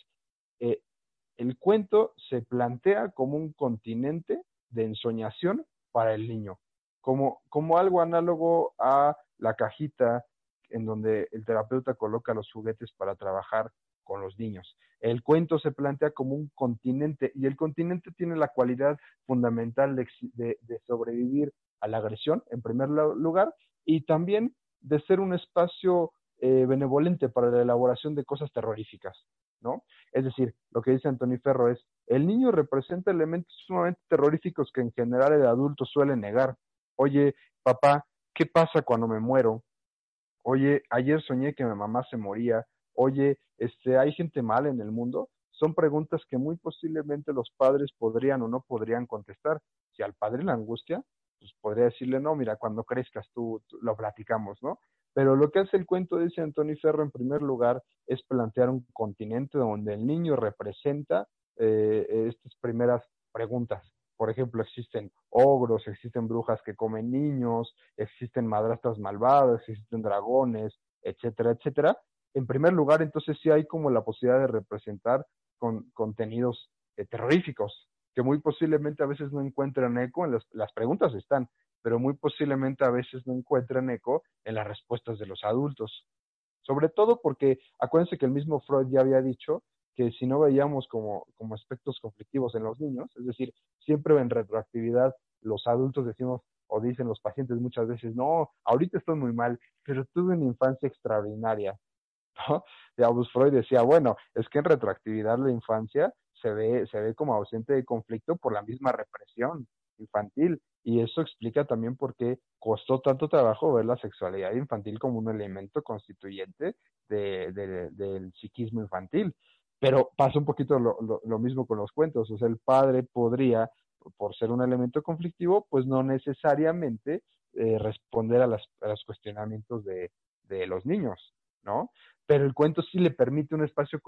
C: el cuento se plantea como un continente de ensoñación para el niño, como, como algo análogo a la cajita en donde el terapeuta coloca los juguetes para trabajar con los niños. El cuento se plantea como un continente y el continente tiene la cualidad fundamental de, sobrevivir a la agresión, en primer lugar, y también de ser un espacio eh, benevolente para la elaboración de cosas terroríficas, ¿no? Es decir, lo que dice Anthony Ferro es, el niño representa elementos sumamente terroríficos que en general el adulto suele negar. Oye, papá, ¿qué pasa cuando me muero? Oye, ayer soñé que mi mamá se moría. Oye, este, ¿hay gente mala en el mundo? Son preguntas que muy posiblemente los padres podrían o no podrían contestar. Si al padre la angustia, pues podría decirle, no, mira, cuando crezcas tú, lo platicamos, ¿no? Pero lo que hace el cuento, dice Antonio Ferro, en primer lugar, es plantear un continente donde el niño representa eh, estas primeras preguntas. Por ejemplo, existen ogros, existen brujas que comen niños, existen madrastras malvadas, existen dragones, etcétera, etcétera. En primer lugar, entonces sí hay como la posibilidad de representar con contenidos eh, terroríficos, que muy posiblemente a veces no encuentran eco en las, las preguntas están, pero muy posiblemente a veces no encuentran eco en las respuestas de los adultos. Sobre todo porque acuérdense que el mismo Freud ya había dicho que si no veíamos como, como aspectos conflictivos en los niños, es decir, siempre en retroactividad los adultos decimos o dicen los pacientes muchas veces, no, ahorita estoy muy mal, pero tuve una infancia extraordinaria. ¿no? August Freud decía, bueno, es que en retroactividad la infancia se ve, se ve como ausente de conflicto por la misma represión infantil. Y eso explica también por qué costó tanto trabajo ver la sexualidad infantil como un elemento constituyente de, del psiquismo infantil. Pero pasa un poquito lo, lo, mismo con los cuentos. O sea, el padre podría, por ser un elemento conflictivo, pues no necesariamente eh, responder a, las, a, los cuestionamientos de, de, los niños, ¿no? Pero el cuento sí le permite un espacio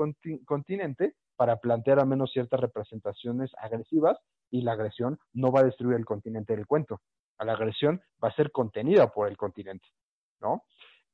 C: continente para plantear al menos ciertas representaciones agresivas y la agresión no va a destruir el continente del cuento. La agresión va a ser contenida por el continente, ¿no?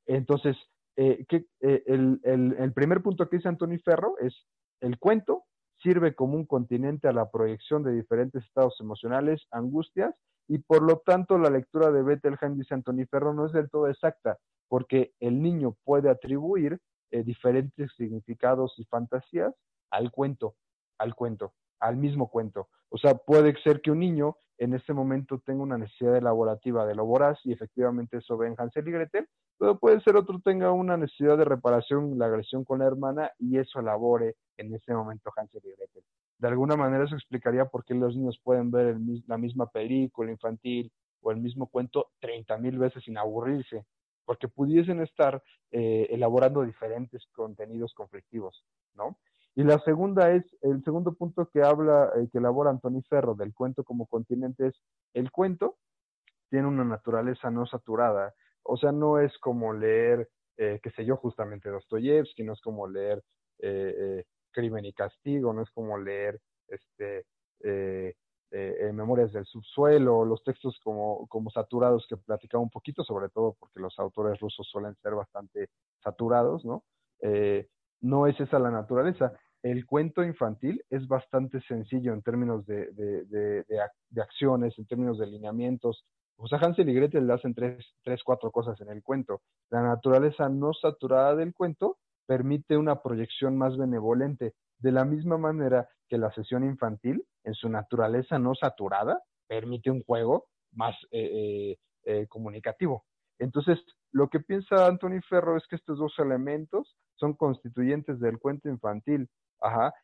C: Entonces, eh, eh, el, el, primer punto que dice Antonio Ferro es el cuento sirve como un continente a la proyección de diferentes estados emocionales, angustias, y por lo tanto la lectura de Bettelheim, dice Antonio Ferro, no es del todo exacta, porque el niño puede atribuir eh, diferentes significados y fantasías al cuento, al cuento, al mismo cuento. O sea, puede ser que un niño en este momento tenga una necesidad elaborativa de lo voraz y efectivamente eso ve en Hansel y Gretel, pero puede ser otro tenga una necesidad de reparación, la agresión con la hermana, y eso elabore en ese momento Hansel y Gretel. De alguna manera eso explicaría por qué los niños pueden ver la misma película infantil o el mismo cuento 30 mil veces sin aburrirse, porque pudiesen estar eh, elaborando diferentes contenidos conflictivos, ¿no? Y la segunda es, el segundo punto que habla, eh, que elabora Antoni Ferro del cuento como continente es, el cuento tiene una naturaleza no saturada, o sea, no es como leer, eh, qué sé yo, justamente Dostoyevsky, no es como leer Crimen y Castigo, no es como leer este, eh, eh, Memorias del Subsuelo, los textos como, como saturados que platicaba un poquito, sobre todo porque los autores rusos suelen ser bastante saturados, ¿no? no es esa la naturaleza. El cuento infantil es bastante sencillo en términos de, de acciones, en términos de lineamientos, o sea, Hansel y Gretel le hacen tres, tres, cuatro cosas en el cuento. La naturaleza no saturada del cuento permite una proyección más benevolente, de la misma manera que la sesión infantil, en su naturaleza no saturada, permite un juego más eh, eh, eh, comunicativo. Entonces, lo que piensa Anthony Ferro es que estos dos elementos son constituyentes del cuento infantil,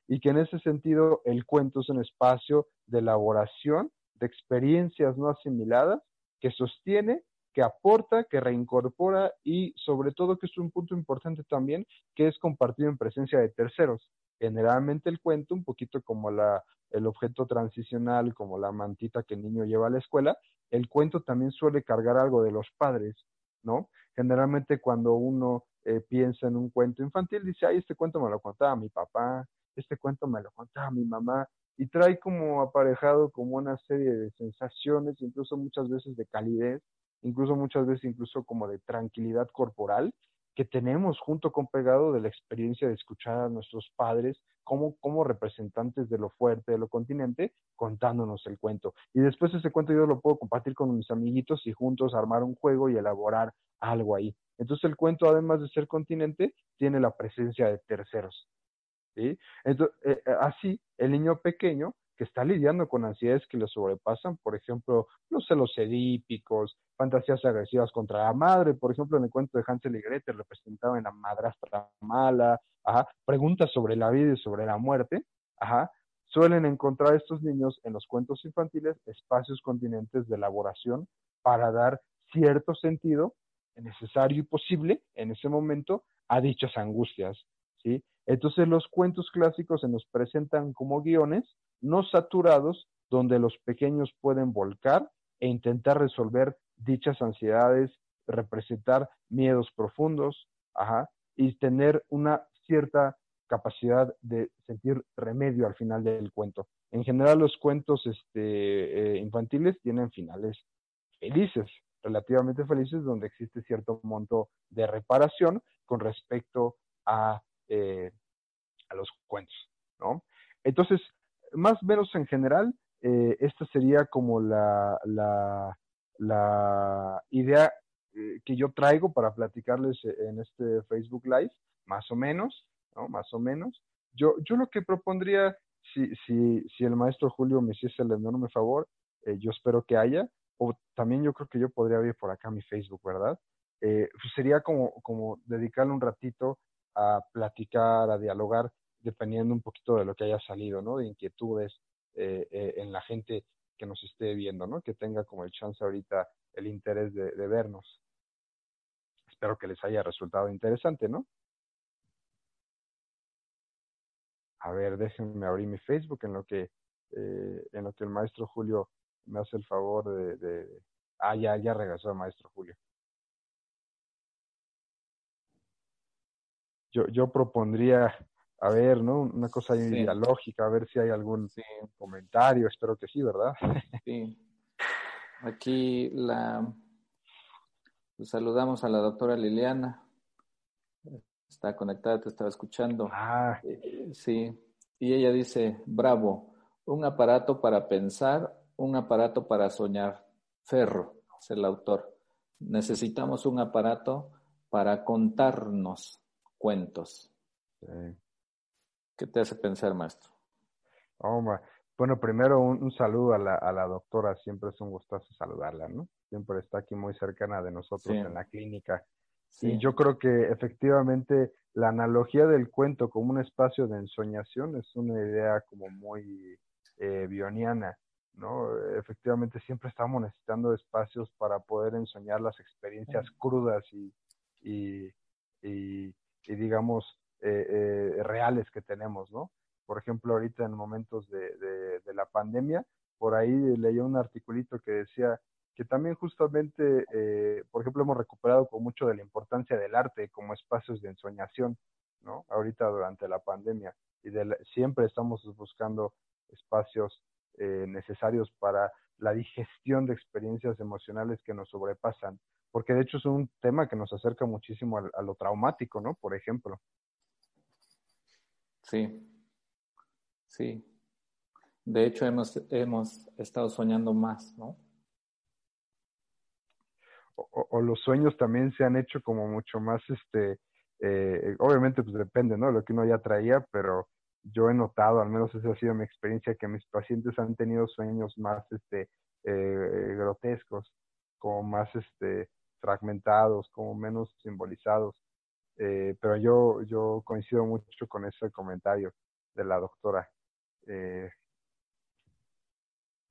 C: y que en ese sentido el cuento es un espacio de elaboración de experiencias no asimiladas que sostiene, que aporta, que reincorpora y sobre todo que es un punto importante también, que es compartido en presencia de terceros. Generalmente el cuento, un poquito como el objeto transicional, como la mantita que el niño lleva a la escuela, el cuento también suele cargar algo de los padres, ¿no? Generalmente cuando uno eh, piensa en un cuento infantil, dice, ay, este cuento me lo contaba mi papá, este cuento me lo contaba mi mamá, y trae como aparejado como una serie de sensaciones, incluso muchas veces de calidez, incluso muchas veces incluso como de tranquilidad corporal que tenemos junto con pegado de la experiencia de escuchar a nuestros padres como, como representantes de lo fuerte, de lo continente, contándonos el cuento. Y después ese cuento yo lo puedo compartir con mis amiguitos y juntos armar un juego y elaborar algo ahí. Entonces el cuento, además de ser continente, tiene la presencia de terceros. ¿sí? Entonces, eh, eh, así, el niño pequeño que está lidiando con ansiedades que le sobrepasan, por ejemplo, los celos edípicos, fantasías agresivas contra la madre, por ejemplo, en el cuento de Hansel y Gretel representado en la madrastra mala, ajá, preguntas sobre la vida y sobre la muerte, ajá, suelen encontrar estos niños en los cuentos infantiles espacios continentes de elaboración para dar cierto sentido necesario y posible en ese momento a dichas angustias, Entonces los cuentos clásicos se nos presentan como guiones no saturados donde los pequeños pueden volcar e intentar resolver dichas ansiedades, representar miedos profundos, y tener una cierta capacidad de sentir remedio al final del cuento. En general los cuentos este, eh, infantiles tienen finales felices, relativamente felices, donde existe cierto monto de reparación con respecto a, eh, a los cuentos, ¿no? Entonces, más o menos en general, eh, esta sería como la, la, idea eh, que yo traigo para platicarles en este Facebook Live, más o menos, ¿no? Más o menos. Yo, yo lo que propondría, si, si, si el maestro Julio me hiciese el enorme favor, yo espero que haya, o también yo creo que yo podría abrir por acá mi Facebook, ¿verdad? Pues sería como, como dedicarle un ratito a platicar, a dialogar, dependiendo un poquito de lo que haya salido, ¿no? De inquietudes eh, eh, en la gente que nos esté viendo, ¿no? Que tenga como el chance ahorita el interés de, vernos. Espero que les haya resultado interesante, ¿no? A ver, déjenme abrir mi Facebook en lo que, en lo que el maestro Julio me hace el favor de, de... Ah, ya, ya regresó el maestro Julio. Yo, yo propondría, a ver, ¿no? Una cosa sí. a ver si hay algún sí. comentario, espero que sí, ¿verdad?
B: Sí. Aquí la pues saludamos a la doctora Liliana. Está conectada, te estaba escuchando.
C: Ah.
B: Eh, sí. Y ella dice, bravo, un aparato para pensar un aparato para soñar. Ferro es el autor. Necesitamos un aparato para contarnos cuentos.
C: Sí.
B: ¿Qué te hace pensar, maestro?
C: Bueno, primero un, un saludo a la, a la, doctora. Siempre es un gustazo saludarla, ¿no? Siempre está aquí muy cercana de nosotros sí. en la clínica. Sí. Y yo creo que efectivamente la analogía del cuento como un espacio de ensoñación es una idea como muy eh, bioniana. ¿no? Efectivamente, siempre estamos necesitando espacios para poder ensoñar las experiencias crudas y, y, y, y digamos, eh, eh, reales que tenemos, ¿no? Por ejemplo, ahorita en momentos de, de, la pandemia, por ahí leí un articulito que decía que también justamente, eh, por ejemplo, hemos recuperado con mucho de la importancia del arte como espacios de ensoñación, ¿no? Ahorita durante la pandemia. Y de la, siempre estamos buscando espacios eh, necesarios para la digestión de experiencias emocionales que nos sobrepasan, porque de hecho es un tema que nos acerca muchísimo a, a lo traumático, ¿no? Por ejemplo.
B: Sí, sí. De hecho, hemos, hemos estado soñando más, ¿no?
C: O, o, los sueños también se han hecho como mucho más, este, eh, obviamente pues depende, ¿no? Lo que uno ya traía, pero yo he notado, al menos esa ha sido mi experiencia, que mis pacientes han tenido sueños más este, eh, grotescos, como más este, fragmentados, como menos simbolizados. Eh, pero yo, yo coincido mucho con ese comentario de la doctora. Eh,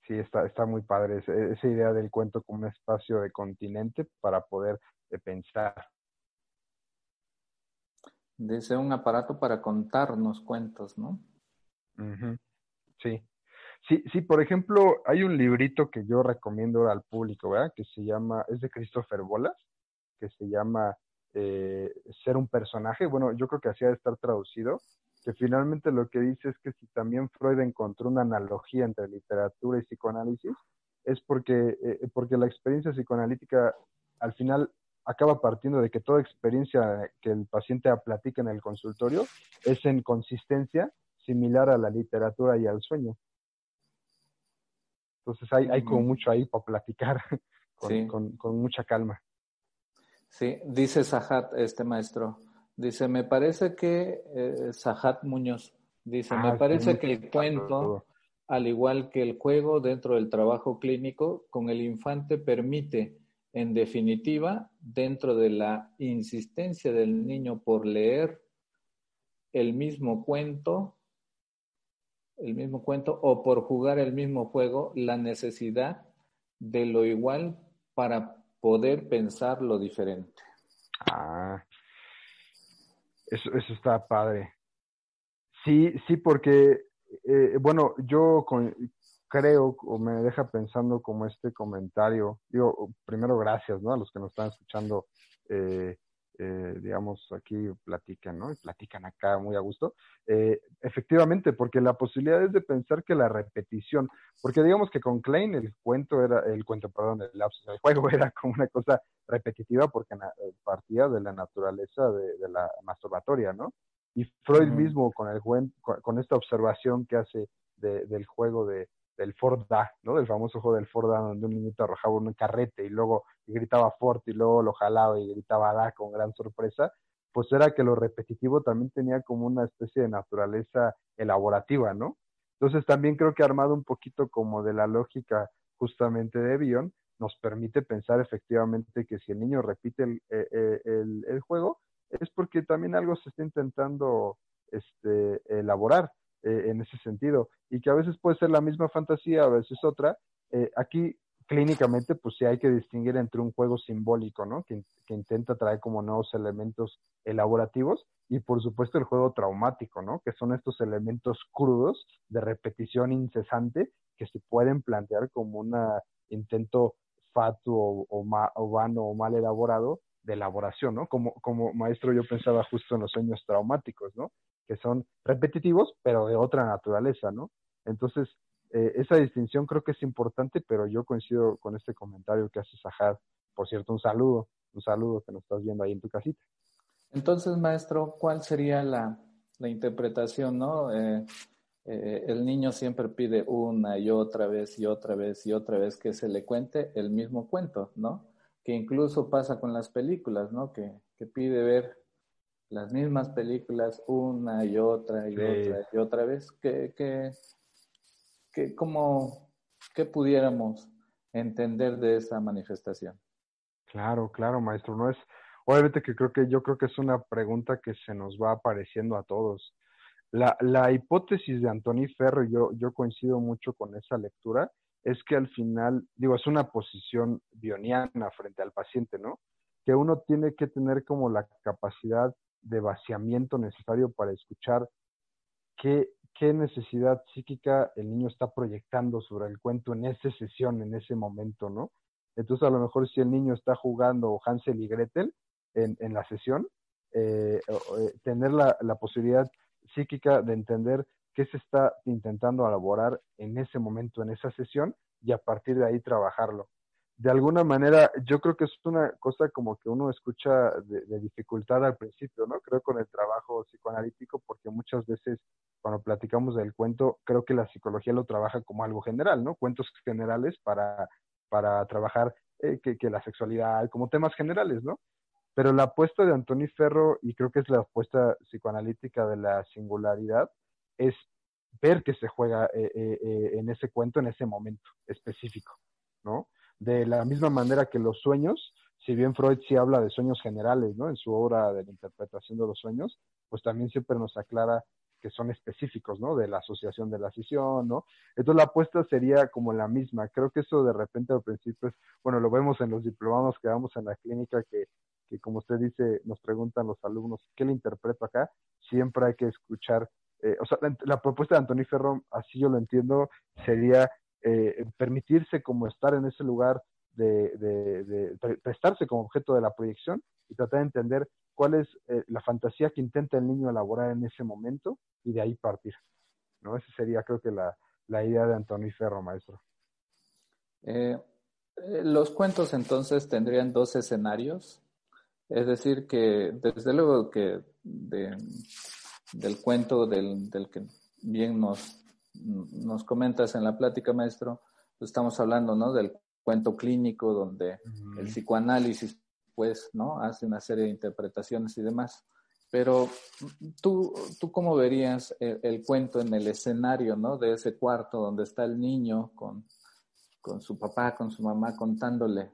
C: sí, está, está muy padre esa, esa, idea del cuento como un espacio de continente para poder eh, pensar
B: Dice un aparato para contarnos cuentos, ¿no?
C: Uh -huh. Sí. Sí, sí, por ejemplo, hay un librito que yo recomiendo al público, ¿verdad? Que se llama, es de Christopher Bolas, que se llama eh, Ser un personaje. Bueno, yo creo que así ha de estar traducido, que finalmente lo que dice es que si también Freud encontró una analogía entre literatura y psicoanálisis, es porque, eh, porque la experiencia psicoanalítica al final acaba partiendo de que toda experiencia que el paciente platica en el consultorio es en consistencia similar a la literatura y al sueño. Entonces hay, hay como mucho ahí para platicar con, sí. con, con mucha calma.
B: Sí, dice Sahat, este maestro, dice, me parece que, eh, Sahat Muñoz, dice, ah, me parece que el cuento al igual que el juego dentro del trabajo clínico, con el infante permite, en definitiva, dentro de la insistencia del niño por leer el mismo cuento, el mismo cuento o por jugar el mismo juego, la necesidad de lo igual para poder pensar lo diferente.
C: Ah, eso, eso está padre. Sí, sí, porque, eh, bueno, yo creo o me deja pensando como este comentario, digo, primero gracias, ¿no? A los que nos están escuchando, eh, eh, digamos, aquí platican, ¿no? Y platican acá muy a gusto. efectivamente, porque la posibilidad es de pensar que la repetición, porque digamos que con Klein el cuento era, el cuento, perdón, el, el juego era como una cosa repetitiva porque partía de la naturaleza de, de la masturbatoria, ¿no? Y Freud mismo con, el, con esta observación que hace del juego de, del Ford Da, ¿no? Del famoso juego del Ford Da, donde un niñito arrojaba un carrete y luego gritaba Ford y luego lo jalaba y gritaba Da con gran sorpresa, pues era que lo repetitivo también tenía como una especie de naturaleza elaborativa, ¿no? Entonces también creo que armado un poquito como de la lógica justamente de Bion, nos permite pensar efectivamente que si el niño repite el, eh, eh, el, el juego, es porque también algo se está intentando este, elaborar eh, en ese sentido y que a veces puede ser la misma fantasía, a veces otra. Eh, aquí clínicamente pues sí hay que distinguir entre un juego simbólico, ¿no? Que, que, intenta traer como nuevos elementos elaborativos y por supuesto el juego traumático, ¿no? Que son estos elementos crudos de repetición incesante que se pueden plantear como un intento fatuo o, o vano o mal elaborado de elaboración, ¿no? Como, como maestro yo pensaba justo en los sueños traumáticos, ¿no? Que son repetitivos, pero de otra naturaleza, ¿no? Entonces, eh, esa distinción creo que es importante, pero yo coincido con este comentario que hace Sahar. Por cierto, un saludo, un saludo que nos estás viendo ahí en tu casita.
B: Entonces, maestro, ¿cuál sería la, la interpretación, no? Eh, eh, el niño siempre pide una y otra vez y otra vez y otra vez que se le cuente el mismo cuento, ¿no? Que incluso pasa con las películas, ¿no? Que, que pide ver las mismas películas una y otra y otra y otra vez, que, que, que como, que pudiéramos entender de esa manifestación.
C: Claro, claro, maestro, no es, obviamente que creo que yo creo que es una pregunta que se nos va apareciendo a todos. La, la hipótesis de Antoni Ferro, yo, yo coincido mucho con esa lectura, es que al final, digo, es una posición bioniana frente al paciente, ¿no? Que uno tiene que tener como la capacidad de vaciamiento necesario para escuchar qué, qué necesidad psíquica el niño está proyectando sobre el cuento en esa sesión, en ese momento, ¿no? Entonces, a lo mejor si el niño está jugando Hansel y Gretel en, en la sesión, eh, eh, tener la, la posibilidad psíquica de entender qué se está intentando elaborar en ese momento, en esa sesión, y a partir de ahí trabajarlo. De alguna manera, yo creo que es una cosa como que uno escucha de, dificultad al principio, ¿no? Creo con el trabajo psicoanalítico, porque muchas veces cuando platicamos del cuento, creo que la psicología lo trabaja como algo general, ¿no? Cuentos generales para, para trabajar eh, que, que la sexualidad, como temas generales, ¿no? Pero la apuesta de Antoni Ferro, y creo que es la apuesta psicoanalítica de la singularidad, es ver que se juega eh, eh, eh, en ese cuento en ese momento específico, ¿no? De la misma manera que los sueños, si bien Freud sí habla de sueños generales, ¿no? En su obra de la interpretación de los sueños, pues también siempre nos aclara que son específicos, ¿no? De la asociación de la sesión, ¿no? Entonces la apuesta sería como la misma. Creo que eso de repente al principio bueno, lo vemos en los diplomados que damos en la clínica que, que como usted dice, nos preguntan los alumnos, ¿qué le interpreto acá? Siempre hay que escuchar eh, o sea, la, propuesta de Anthony Ferro, así yo lo entiendo, sería eh, permitirse como estar en ese lugar de, prestarse como objeto de la proyección y tratar de entender cuál es eh, la fantasía que intenta el niño elaborar en ese momento y de ahí partir. ¿no? Esa sería creo que la, la idea de Anthony Ferro, maestro.
B: los cuentos entonces tendrían dos escenarios, es decir, que desde luego que de, del cuento del, del que bien nos, nos comentas en la plática, maestro, estamos hablando, ¿no? Del cuento clínico donde el psicoanálisis, pues, ¿no? Hace una serie de interpretaciones y demás. Pero tú, tú cómo verías el, cuento en el escenario, ¿no? De ese cuarto donde está el niño con, con su papá, con su mamá contándole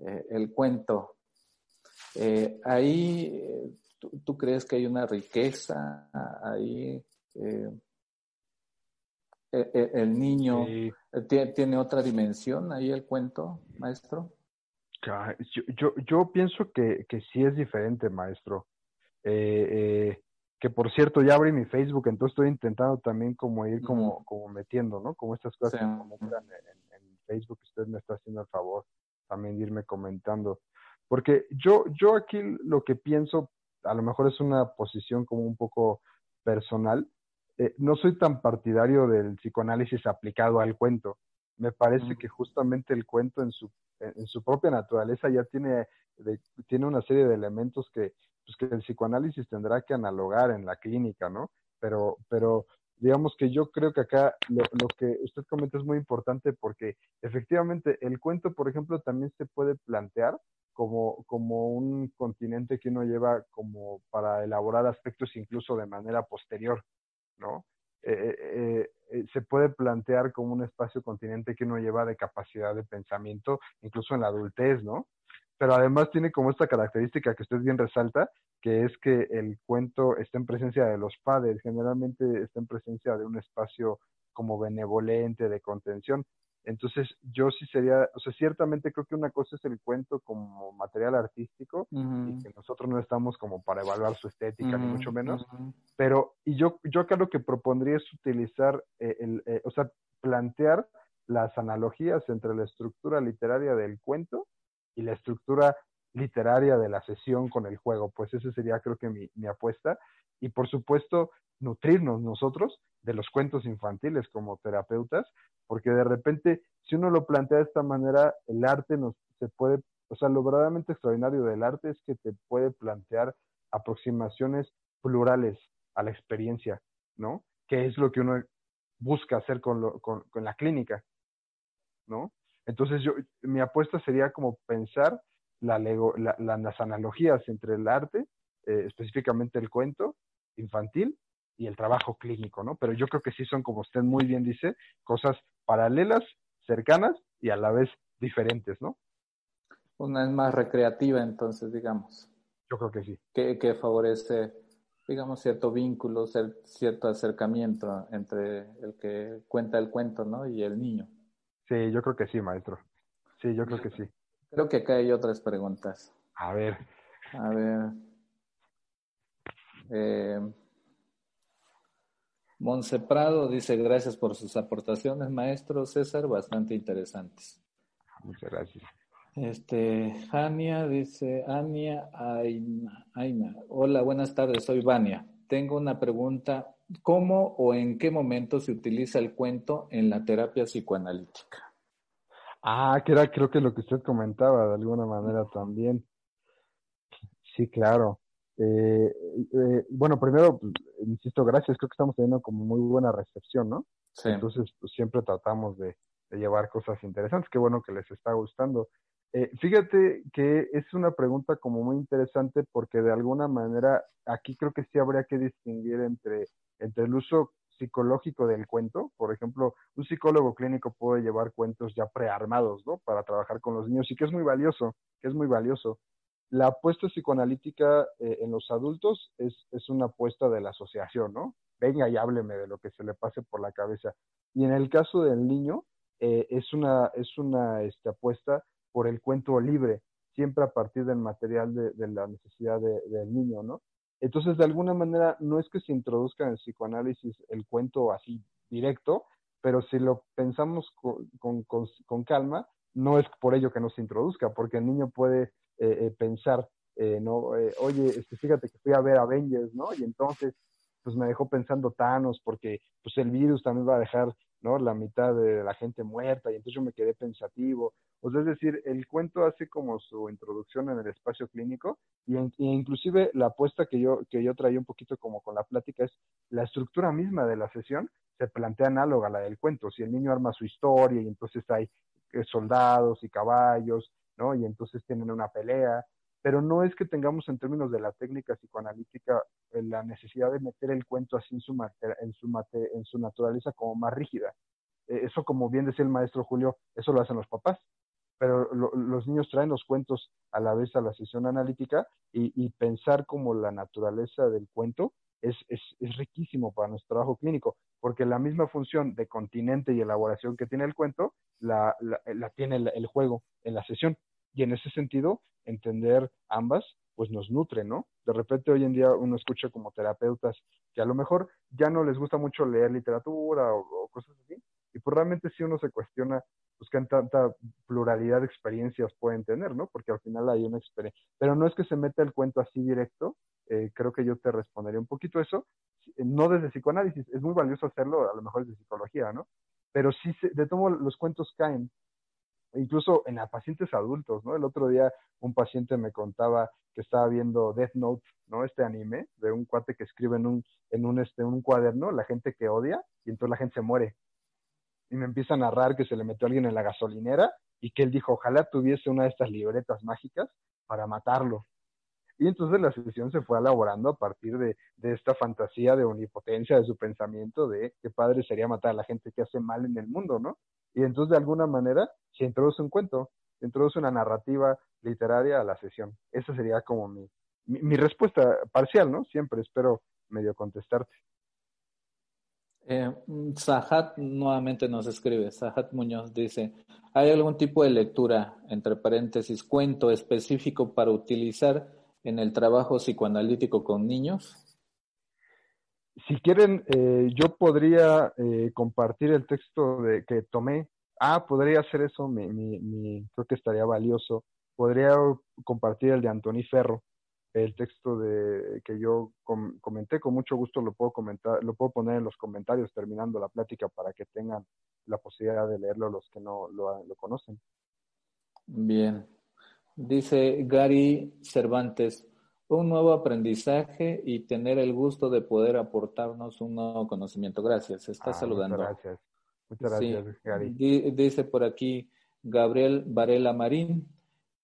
B: eh, el cuento. Eh, ahí, eh, ¿tú, crees que hay una riqueza ahí? el niño ¿tiene, otra dimensión ahí el cuento, maestro?
C: Yo, yo, yo pienso que, que sí es diferente, maestro. Eh, que por cierto ya abrí mi Facebook, entonces estoy intentando también como ir como, como metiendo, ¿no? Como estas cosas como en, en, Facebook, usted me está haciendo el favor también de irme comentando. Porque yo, yo aquí lo que pienso, a lo mejor es una posición como un poco personal, eh, no soy tan partidario del psicoanálisis aplicado al cuento. Me parece que justamente el cuento en su, en su propia naturaleza ya tiene, tiene una serie de elementos que, pues que el psicoanálisis tendrá que analogar en la clínica, ¿no? Pero, pero digamos que yo creo que acá lo, que usted comenta es muy importante porque efectivamente el cuento, por ejemplo, también se puede plantear como, como un continente que uno lleva como para elaborar aspectos incluso de manera posterior, ¿no? Eh, eh, eh, se puede plantear como un espacio continente que uno lleva de capacidad de pensamiento, incluso en la adultez, ¿no? Pero además tiene como esta característica que usted bien resalta, que es que el cuento está en presencia de los padres, generalmente está en presencia de un espacio como benevolente, de contención. Entonces, yo sí sería, o sea, ciertamente creo que una cosa es el cuento como material artístico y que nosotros no estamos como para evaluar su estética, ni mucho menos, pero, y yo, yo acá lo que propondría es utilizar, eh, el, eh, o sea, plantear las analogías entre la estructura literaria del cuento y la estructura literaria de la sesión con el juego. Pues esa sería creo que mi, mi apuesta. Y por supuesto, nutrirnos nosotros de los cuentos infantiles como terapeutas, porque de repente, si uno lo plantea de esta manera, el arte nos se puede, o sea, lo verdaderamente extraordinario del arte es que te puede plantear aproximaciones plurales a la experiencia, ¿no? Que es lo que uno busca hacer con, lo, con, con la clínica, ¿no? Entonces, yo, mi apuesta sería como pensar la, las analogías entre el arte, eh, específicamente el cuento infantil y el trabajo clínico, ¿no? Pero yo creo que sí son, como usted muy bien dice, cosas paralelas, cercanas y a la vez diferentes, ¿no?
B: Una es más recreativa, entonces, digamos.
C: Yo creo que sí.
B: Que, que favorece, digamos, cierto vínculo, cierto acercamiento entre el que cuenta el cuento, ¿no? Y el niño.
C: Sí, yo creo que sí, maestro. Sí, yo creo que sí.
B: Creo que acá hay otras preguntas.
C: A ver.
B: A ver. Eh, Monse Prado dice, gracias por sus aportaciones, maestro César, bastante interesantes.
C: Muchas gracias.
B: Este, Ania dice, Ania Aina, Aina, hola, buenas tardes, soy Vania. Tengo una pregunta ¿Cómo o en qué momento se utiliza el cuento en la terapia psicoanalítica?
C: Ah, que era creo que lo que usted comentaba de alguna manera también. Sí, claro. Eh, eh, bueno, primero, pues, insisto, gracias. Creo que estamos teniendo como muy buena recepción, ¿no? Sí. Entonces, pues, siempre tratamos de, de llevar cosas interesantes. Qué bueno que les está gustando. Eh, fíjate que es una pregunta como muy interesante porque de alguna manera aquí creo que sí habría que distinguir entre entre el uso psicológico del cuento. Por ejemplo, un psicólogo clínico puede llevar cuentos ya prearmados, ¿no? Para trabajar con los niños y que es muy valioso, que es muy valioso. La apuesta psicoanalítica eh, en los adultos es, es una apuesta de la asociación, ¿no? Venga y hábleme de lo que se le pase por la cabeza. Y en el caso del niño, eh, es una, es una este, apuesta por el cuento libre, siempre a partir del material de, la necesidad de, del niño, ¿no? Entonces, de alguna manera, no es que se introduzca en el psicoanálisis el cuento así directo, pero si lo pensamos con, con, calma, no es por ello que no se introduzca, porque el niño puede eh, eh, pensar, eh, no, oye, este, fíjate que fui a ver Avengers, ¿no? Y entonces, pues me dejó pensando Thanos, porque pues el virus también va a dejar, ¿no? La mitad de la gente muerta, y entonces yo me quedé pensativo, o sea, es decir, el cuento hace como su introducción en el espacio clínico y, inclusive la apuesta que yo, que yo traía un poquito como con la plática es la estructura misma de la sesión se plantea análoga a la del cuento. Si el niño arma su historia y entonces hay eh, soldados y caballos, ¿no? Y entonces tienen una pelea. pero no es que tengamos en términos de la técnica psicoanalítica eh, la necesidad de meter el cuento así en su, en su, en su naturaleza como más rígida. Eh, eso, como bien decía el maestro Julio, eso lo hacen los papás, pero los niños traen los cuentos a la vez a la sesión analítica y, y pensar como la naturaleza del cuento es, es, es, riquísimo para nuestro trabajo clínico, porque la misma función de continente y elaboración que tiene el cuento la, la, tiene el, juego en la sesión. Y en ese sentido, entender ambas, pues nos nutre, ¿no? De repente hoy en día uno escucha como terapeutas que a lo mejor ya no les gusta mucho leer literatura o, cosas así, y pues realmente si uno se cuestiona, pues qué tanta pluralidad de experiencias pueden tener, ¿no? Porque al final hay una experiencia. Pero no es que se meta el cuento así directo, eh, creo que yo te respondería un poquito eso, no desde psicoanálisis, es muy valioso hacerlo, a lo mejor desde psicología, ¿no? Pero sí, de todo los cuentos caen, incluso en pacientes adultos, ¿no? El otro día un paciente me contaba que estaba viendo Death Note, ¿no? Este anime de un cuate que escribe en un, en un, este, un cuaderno la gente que odia y entonces la gente se muere. Y me empieza a narrar que se le metió alguien en la gasolinera y que él dijo, ojalá tuviese una de estas libretas mágicas para matarlo. Y entonces la sesión se fue elaborando a partir de, de, esta fantasía de omnipotencia de su pensamiento de qué padre sería matar a la gente que hace mal en el mundo, ¿no? Y entonces de alguna manera se introduce un cuento, se introduce una narrativa literaria a la sesión. Esa sería como mi, mi, mi respuesta parcial, ¿no? Siempre espero medio contestarte.
B: Eh, Sahat nuevamente nos escribe, Sahat Muñoz dice, ¿hay algún tipo de lectura, entre paréntesis, cuento específico para utilizar en el trabajo psicoanalítico con niños?
C: Si quieren, eh, yo podría eh, compartir el texto de, que tomé. Ah, podría hacer eso, mi, mi, creo que estaría valioso. Podría compartir el de Antoni Ferro, el texto de que yo comenté. Con mucho gusto lo puedo comentar, lo puedo poner en los comentarios terminando la plática para que tengan la posibilidad de leerlo los que no lo, lo conocen.
B: Bien, Dice Gary Cervantes, un nuevo aprendizaje y tener el gusto de poder aportarnos un nuevo conocimiento. Gracias, está ah, saludando.
C: Muchas gracias. Muchas gracias, Gary.
B: dice por aquí Gabriel Varela Marín,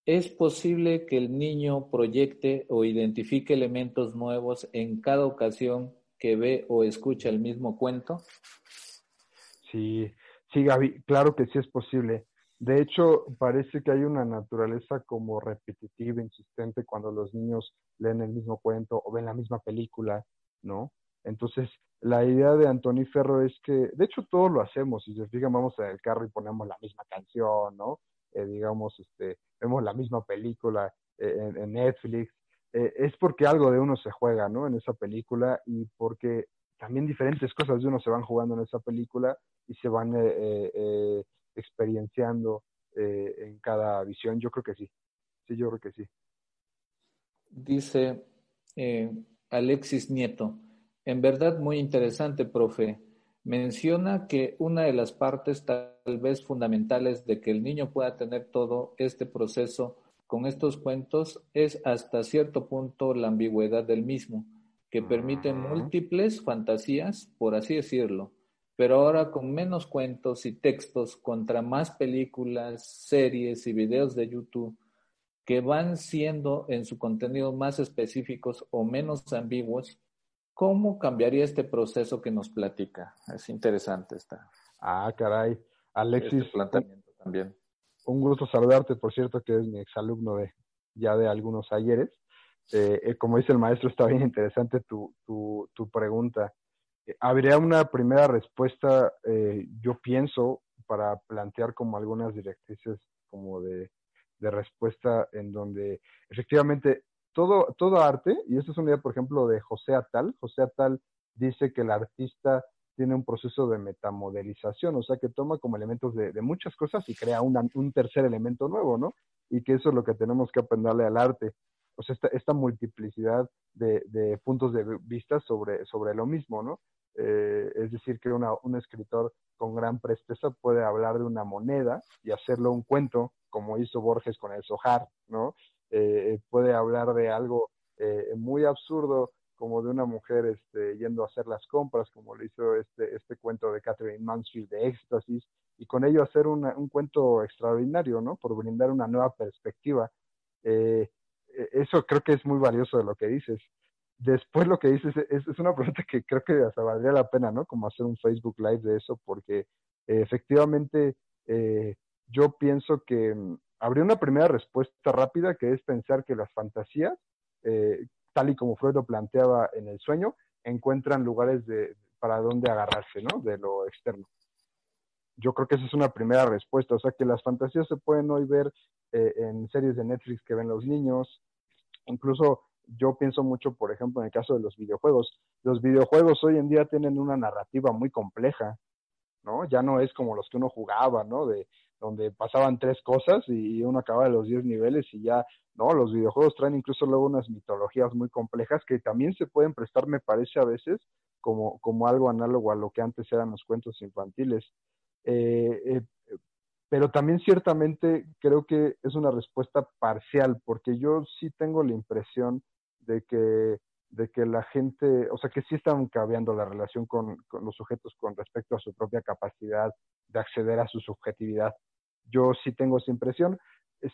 B: ¿es posible que el niño proyecte o identifique elementos nuevos en cada ocasión que ve o escucha el mismo cuento?
C: Sí, sí, Gaby, claro que sí es posible. De hecho, parece que hay una naturaleza como repetitiva, insistente cuando los niños leen el mismo cuento o ven la misma película, ¿no? Entonces, la idea de Antoni Ferro es que, de hecho, todos lo hacemos. Si se fijan, vamos en el carro y ponemos la misma canción, ¿no? Eh, digamos, este, vemos la misma película eh, en, Netflix. Eh, es porque algo de uno se juega, ¿no? En esa película y porque también diferentes cosas de uno se van jugando en esa película y se van experienciando eh, en cada visión? Yo creo que sí, sí, yo creo que sí.
B: Dice eh, Alexis Nieto, en verdad muy interesante, profe. Menciona que una de las partes tal vez fundamentales de que el niño pueda tener todo este proceso con estos cuentos es hasta cierto punto la ambigüedad del mismo, que permite múltiples fantasías, por así decirlo, pero ahora con menos cuentos y textos contra más películas, series y videos de YouTube que van siendo en su contenido más específicos o menos ambiguos, ¿cómo cambiaría este proceso que nos platica? Es interesante esta.
C: Ah, caray. Alexis.
B: Este planteamiento también.
C: Un gusto saludarte, por cierto, que es mi exalumno de ya de algunos ayeres. Eh, eh, como dice el maestro, está bien interesante tu, tu, tu pregunta. Habría una primera respuesta, eh, yo pienso, para plantear como algunas directrices como de, de respuesta en donde efectivamente todo, todo arte, y esto es una idea, por ejemplo, de José Atal, José Atal dice que el artista tiene un proceso de metamodelización, o sea, que toma como elementos de, de muchas cosas y crea una, un tercer elemento nuevo, ¿no? Y que eso es lo que tenemos que aprenderle al arte o sea, esta, esta multiplicidad de, de, puntos de vista sobre, sobre lo mismo, ¿no? Eh, es decir, que una, un escritor con gran presteza puede hablar de una moneda y hacerlo un cuento, como hizo Borges con el Sojar, ¿no? Eh, puede hablar de algo eh, muy absurdo, como de una mujer este, yendo a hacer las compras, como lo hizo este, este cuento de Catherine Mansfield de Éxtasis, y con ello hacer una, un cuento extraordinario, ¿no? Por brindar una nueva perspectiva. Eh, e, eso creo que es muy valioso de lo que dices. Después lo que dices es, es una pregunta que creo que hasta valdría la pena, ¿no? Como hacer un Facebook Live de eso, porque eh, efectivamente eh, yo pienso que mm, habría una primera respuesta rápida que es pensar que las fantasías, eh, tal y como Freud lo planteaba en el sueño, encuentran lugares de, para donde agarrarse, ¿no? De lo externo. Yo creo que esa es una primera respuesta, o sea que las fantasías se pueden hoy ver eh, en series de Netflix que ven los niños, incluso yo pienso mucho, por ejemplo, en el caso de los videojuegos. Los videojuegos hoy en día tienen una narrativa muy compleja, ¿no? Ya no es como los que uno jugaba, ¿no? De donde pasaban tres cosas y uno acababa los diez niveles y ya, ¿no? Los videojuegos traen incluso luego unas mitologías muy complejas que también se pueden prestar, me parece, a veces como, como algo análogo a lo que antes eran los cuentos infantiles. Eh, eh, pero también ciertamente creo que es una respuesta parcial, porque yo sí tengo la impresión de que, de que la gente, o sea, que sí están cambiando la relación con los sujetos con respecto a su propia capacidad de acceder a su subjetividad. Yo sí tengo esa impresión.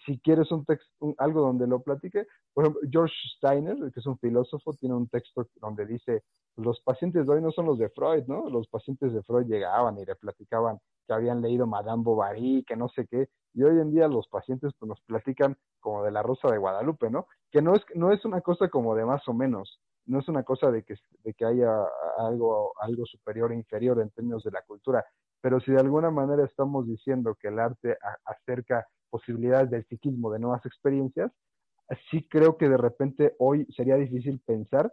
C: Si quieres un texto, algo donde lo platique, por ejemplo, George Steiner, que es un filósofo, tiene un texto donde dice, los pacientes de hoy no son los de Freud, ¿no? Los pacientes de Freud llegaban y le platicaban que habían leído Madame Bovary, que no sé qué, y hoy en día los pacientes pues, nos platican como de la Rosa de Guadalupe, ¿no? Que no es, no es una cosa como de más o menos, no es una cosa de que, de que haya algo, algo superior o inferior en términos de la cultura, pero si de alguna manera estamos diciendo que el arte acerca posibilidades del psiquismo, de nuevas experiencias, sí creo que de repente hoy sería difícil pensar,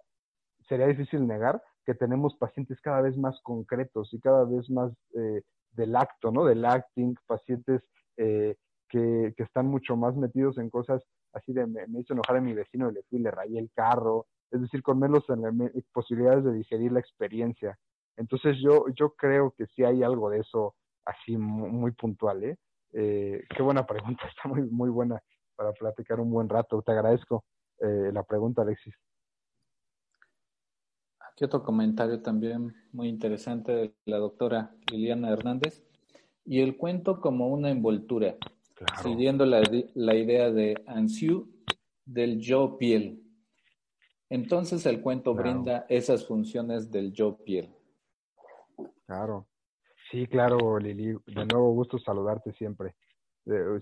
C: sería difícil negar que tenemos pacientes cada vez más concretos y cada vez más eh, del acto, ¿no? Del acting, pacientes eh, que, que, están mucho más metidos en cosas así de me, hizo enojar a mi vecino y le fui le rayé el carro, es decir, con menos posibilidades de digerir la experiencia. Entonces yo, yo creo que sí hay algo de eso así muy, puntual, ¿eh? ¿eh? Qué buena pregunta, está muy, muy buena para platicar un buen rato. Te agradezco eh, la pregunta, Alexis.
B: Aquí otro comentario también muy interesante de la doctora Liliana Hernández. Y el cuento como una envoltura, siguiendo la, la, idea de Ansiu del yo piel. Entonces el cuento brinda esas funciones del yo piel.
C: Claro. Sí, claro, Lili. De nuevo, gusto saludarte siempre.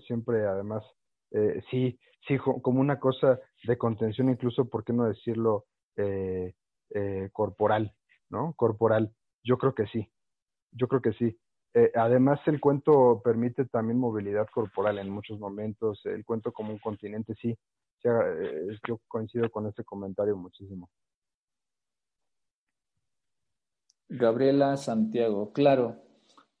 C: siempre, además, eh, sí, sí, como una cosa de contención, incluso, ¿por qué no decirlo? Eh, eh, corporal, ¿no? Corporal. Yo creo que sí, yo creo que sí. Eh, además, el cuento permite también movilidad corporal en muchos momentos. El cuento como un continente, sí. Eh, yo coincido con este comentario muchísimo.
B: Gabriela Santiago, claro.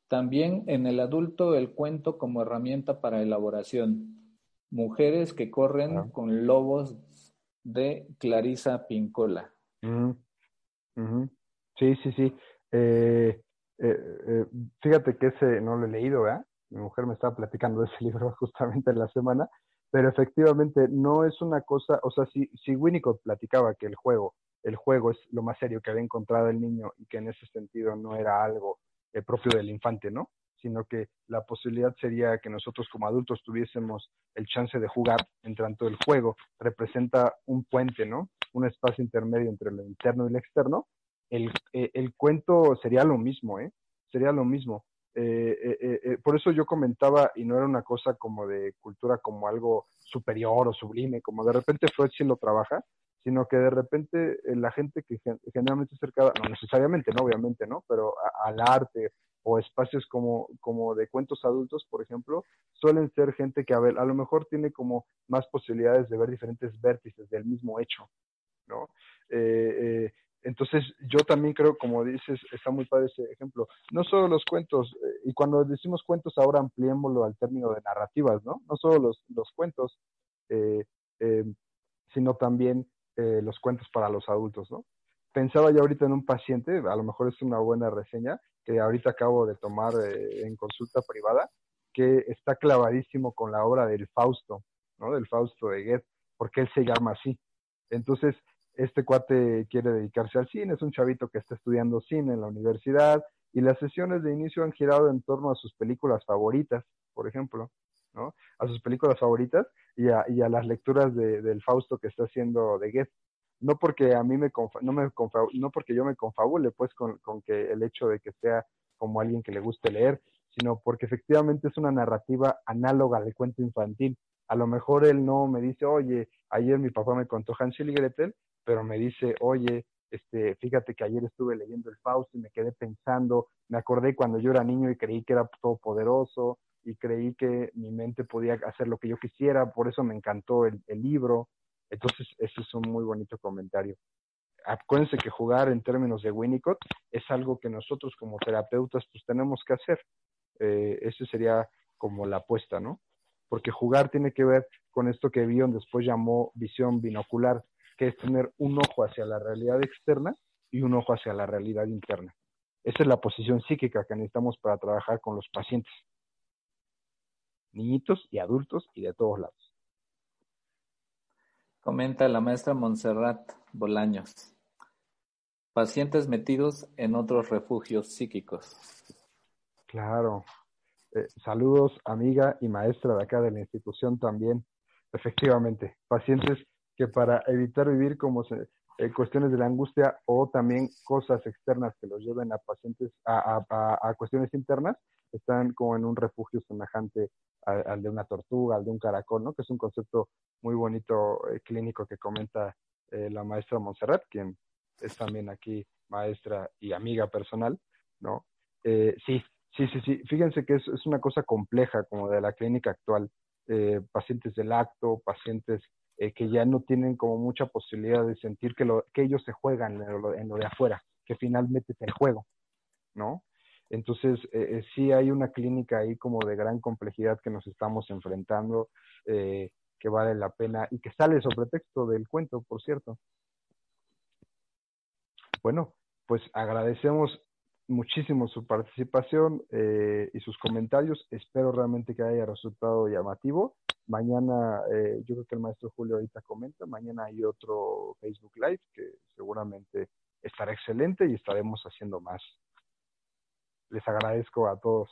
B: También en el adulto el cuento como herramienta para elaboración. Mujeres que corren con lobos de Clarisa Pincola.
C: Sí, sí, sí. Eh, eh, eh, fíjate que ese no lo he leído, ¿verdad? Mi mujer me estaba platicando de ese libro justamente en la semana, pero efectivamente no es una cosa, o sea, si, si Winnicott platicaba que el juego, el juego es lo más serio que había encontrado el niño y que en ese sentido no era algo propio del infante, ¿no? Sino que la posibilidad sería que nosotros como adultos tuviésemos el chance de jugar, en tanto el juego representa un puente, ¿no? un espacio intermedio entre lo interno y lo externo, el, eh, el cuento sería lo mismo, ¿eh? Sería lo mismo. Eh, eh, eh, por eso yo comentaba, y no era una cosa como de cultura como algo superior o sublime, como de repente Freud sí lo trabaja, sino que de repente la gente que generalmente es cercana, no necesariamente, no, obviamente, ¿no? Pero al arte o espacios como, como de cuentos adultos, por ejemplo, suelen ser gente que a, ver, a lo mejor tiene como más posibilidades de ver diferentes vértices del mismo hecho, ¿no? Eh, eh, entonces, yo también creo, como dices, está muy padre ese ejemplo. No solo los cuentos, eh, y cuando decimos cuentos, ahora ampliémoslo al término de narrativas, ¿no? No solo los, los cuentos, sino también los cuentos para los adultos, ¿no? Pensaba yo ahorita en un paciente, a lo mejor es una buena reseña, que ahorita acabo de tomar en consulta privada, que está clavadísimo con la obra del Fausto, ¿no? Del Fausto de Goethe, porque él se llama así. Entonces, este cuate quiere dedicarse al cine, es un chavito que está estudiando cine en la universidad y las sesiones de inicio han girado en torno a sus películas favoritas, por ejemplo, ¿no? A sus películas favoritas y a, y a las lecturas de, del Fausto que está haciendo de Goethe. No porque a mí me, no me no porque yo me confabule pues con, que el hecho de que sea como alguien que le guste leer, sino porque efectivamente es una narrativa análoga al cuento infantil. A lo mejor él no me dice, oye, ayer mi papá me contó Hansel y Gretel, pero me dice, oye, este, fíjate que ayer estuve leyendo el Fausto y me quedé pensando, me acordé cuando yo era niño y creí que era todopoderoso y creí que mi mente podía hacer lo que yo quisiera, por eso me encantó el, libro. Entonces, ese es un muy bonito comentario. Acuérdense que jugar en términos de Winnicott es algo que nosotros como terapeutas pues tenemos que hacer. Eh, ese sería como la apuesta, ¿no? Porque jugar tiene que ver con esto que Bion después llamó visión binocular, que es tener un ojo hacia la realidad externa y un ojo hacia la realidad interna. Esa es la posición psíquica que necesitamos para trabajar con los pacientes, niñitos y adultos y de todos lados.
B: Comenta la maestra Montserrat Bolaños. Pacientes metidos en otros refugios psíquicos.
C: Claro. Eh, saludos, amiga y maestra de acá de la institución también. Efectivamente, pacientes que para evitar vivir como se, eh, cuestiones de la angustia o también cosas externas que los lleven a pacientes a, a, a cuestiones internas, están como en un refugio semejante al, de una tortuga, al de un caracol, ¿no? Que es un concepto muy bonito eh, clínico que comenta eh, la maestra Montserrat, quien es también aquí maestra y amiga personal, ¿no? Eh, sí, sí, sí, sí. Fíjense que es, es, una cosa compleja como de la clínica actual. pacientes del acto, pacientes que ya no tienen como mucha posibilidad de sentir que, lo, que ellos se juegan en lo, en lo de afuera, que finalmente es el juego, ¿no? Entonces, eh, eh, sí hay una clínica ahí como de gran complejidad que nos estamos enfrentando, eh, que vale la pena y que sale sobre texto del cuento, por cierto. Bueno, pues agradecemos muchísimo su participación eh, y sus comentarios. Espero realmente que haya resultado llamativo. Mañana, eh, yo creo que el maestro Julio ahorita comenta, mañana hay otro Facebook Live que seguramente estará excelente y estaremos haciendo más les agradezco a todos.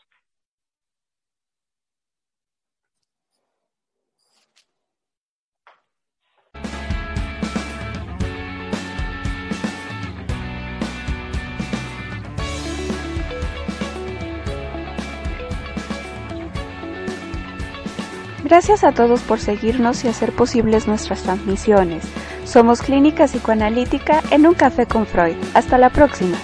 A: Gracias a todos por seguirnos y hacer posibles nuestras transmisiones. Somos Clínica Psicoanalítica en un café con Freud. Hasta la próxima.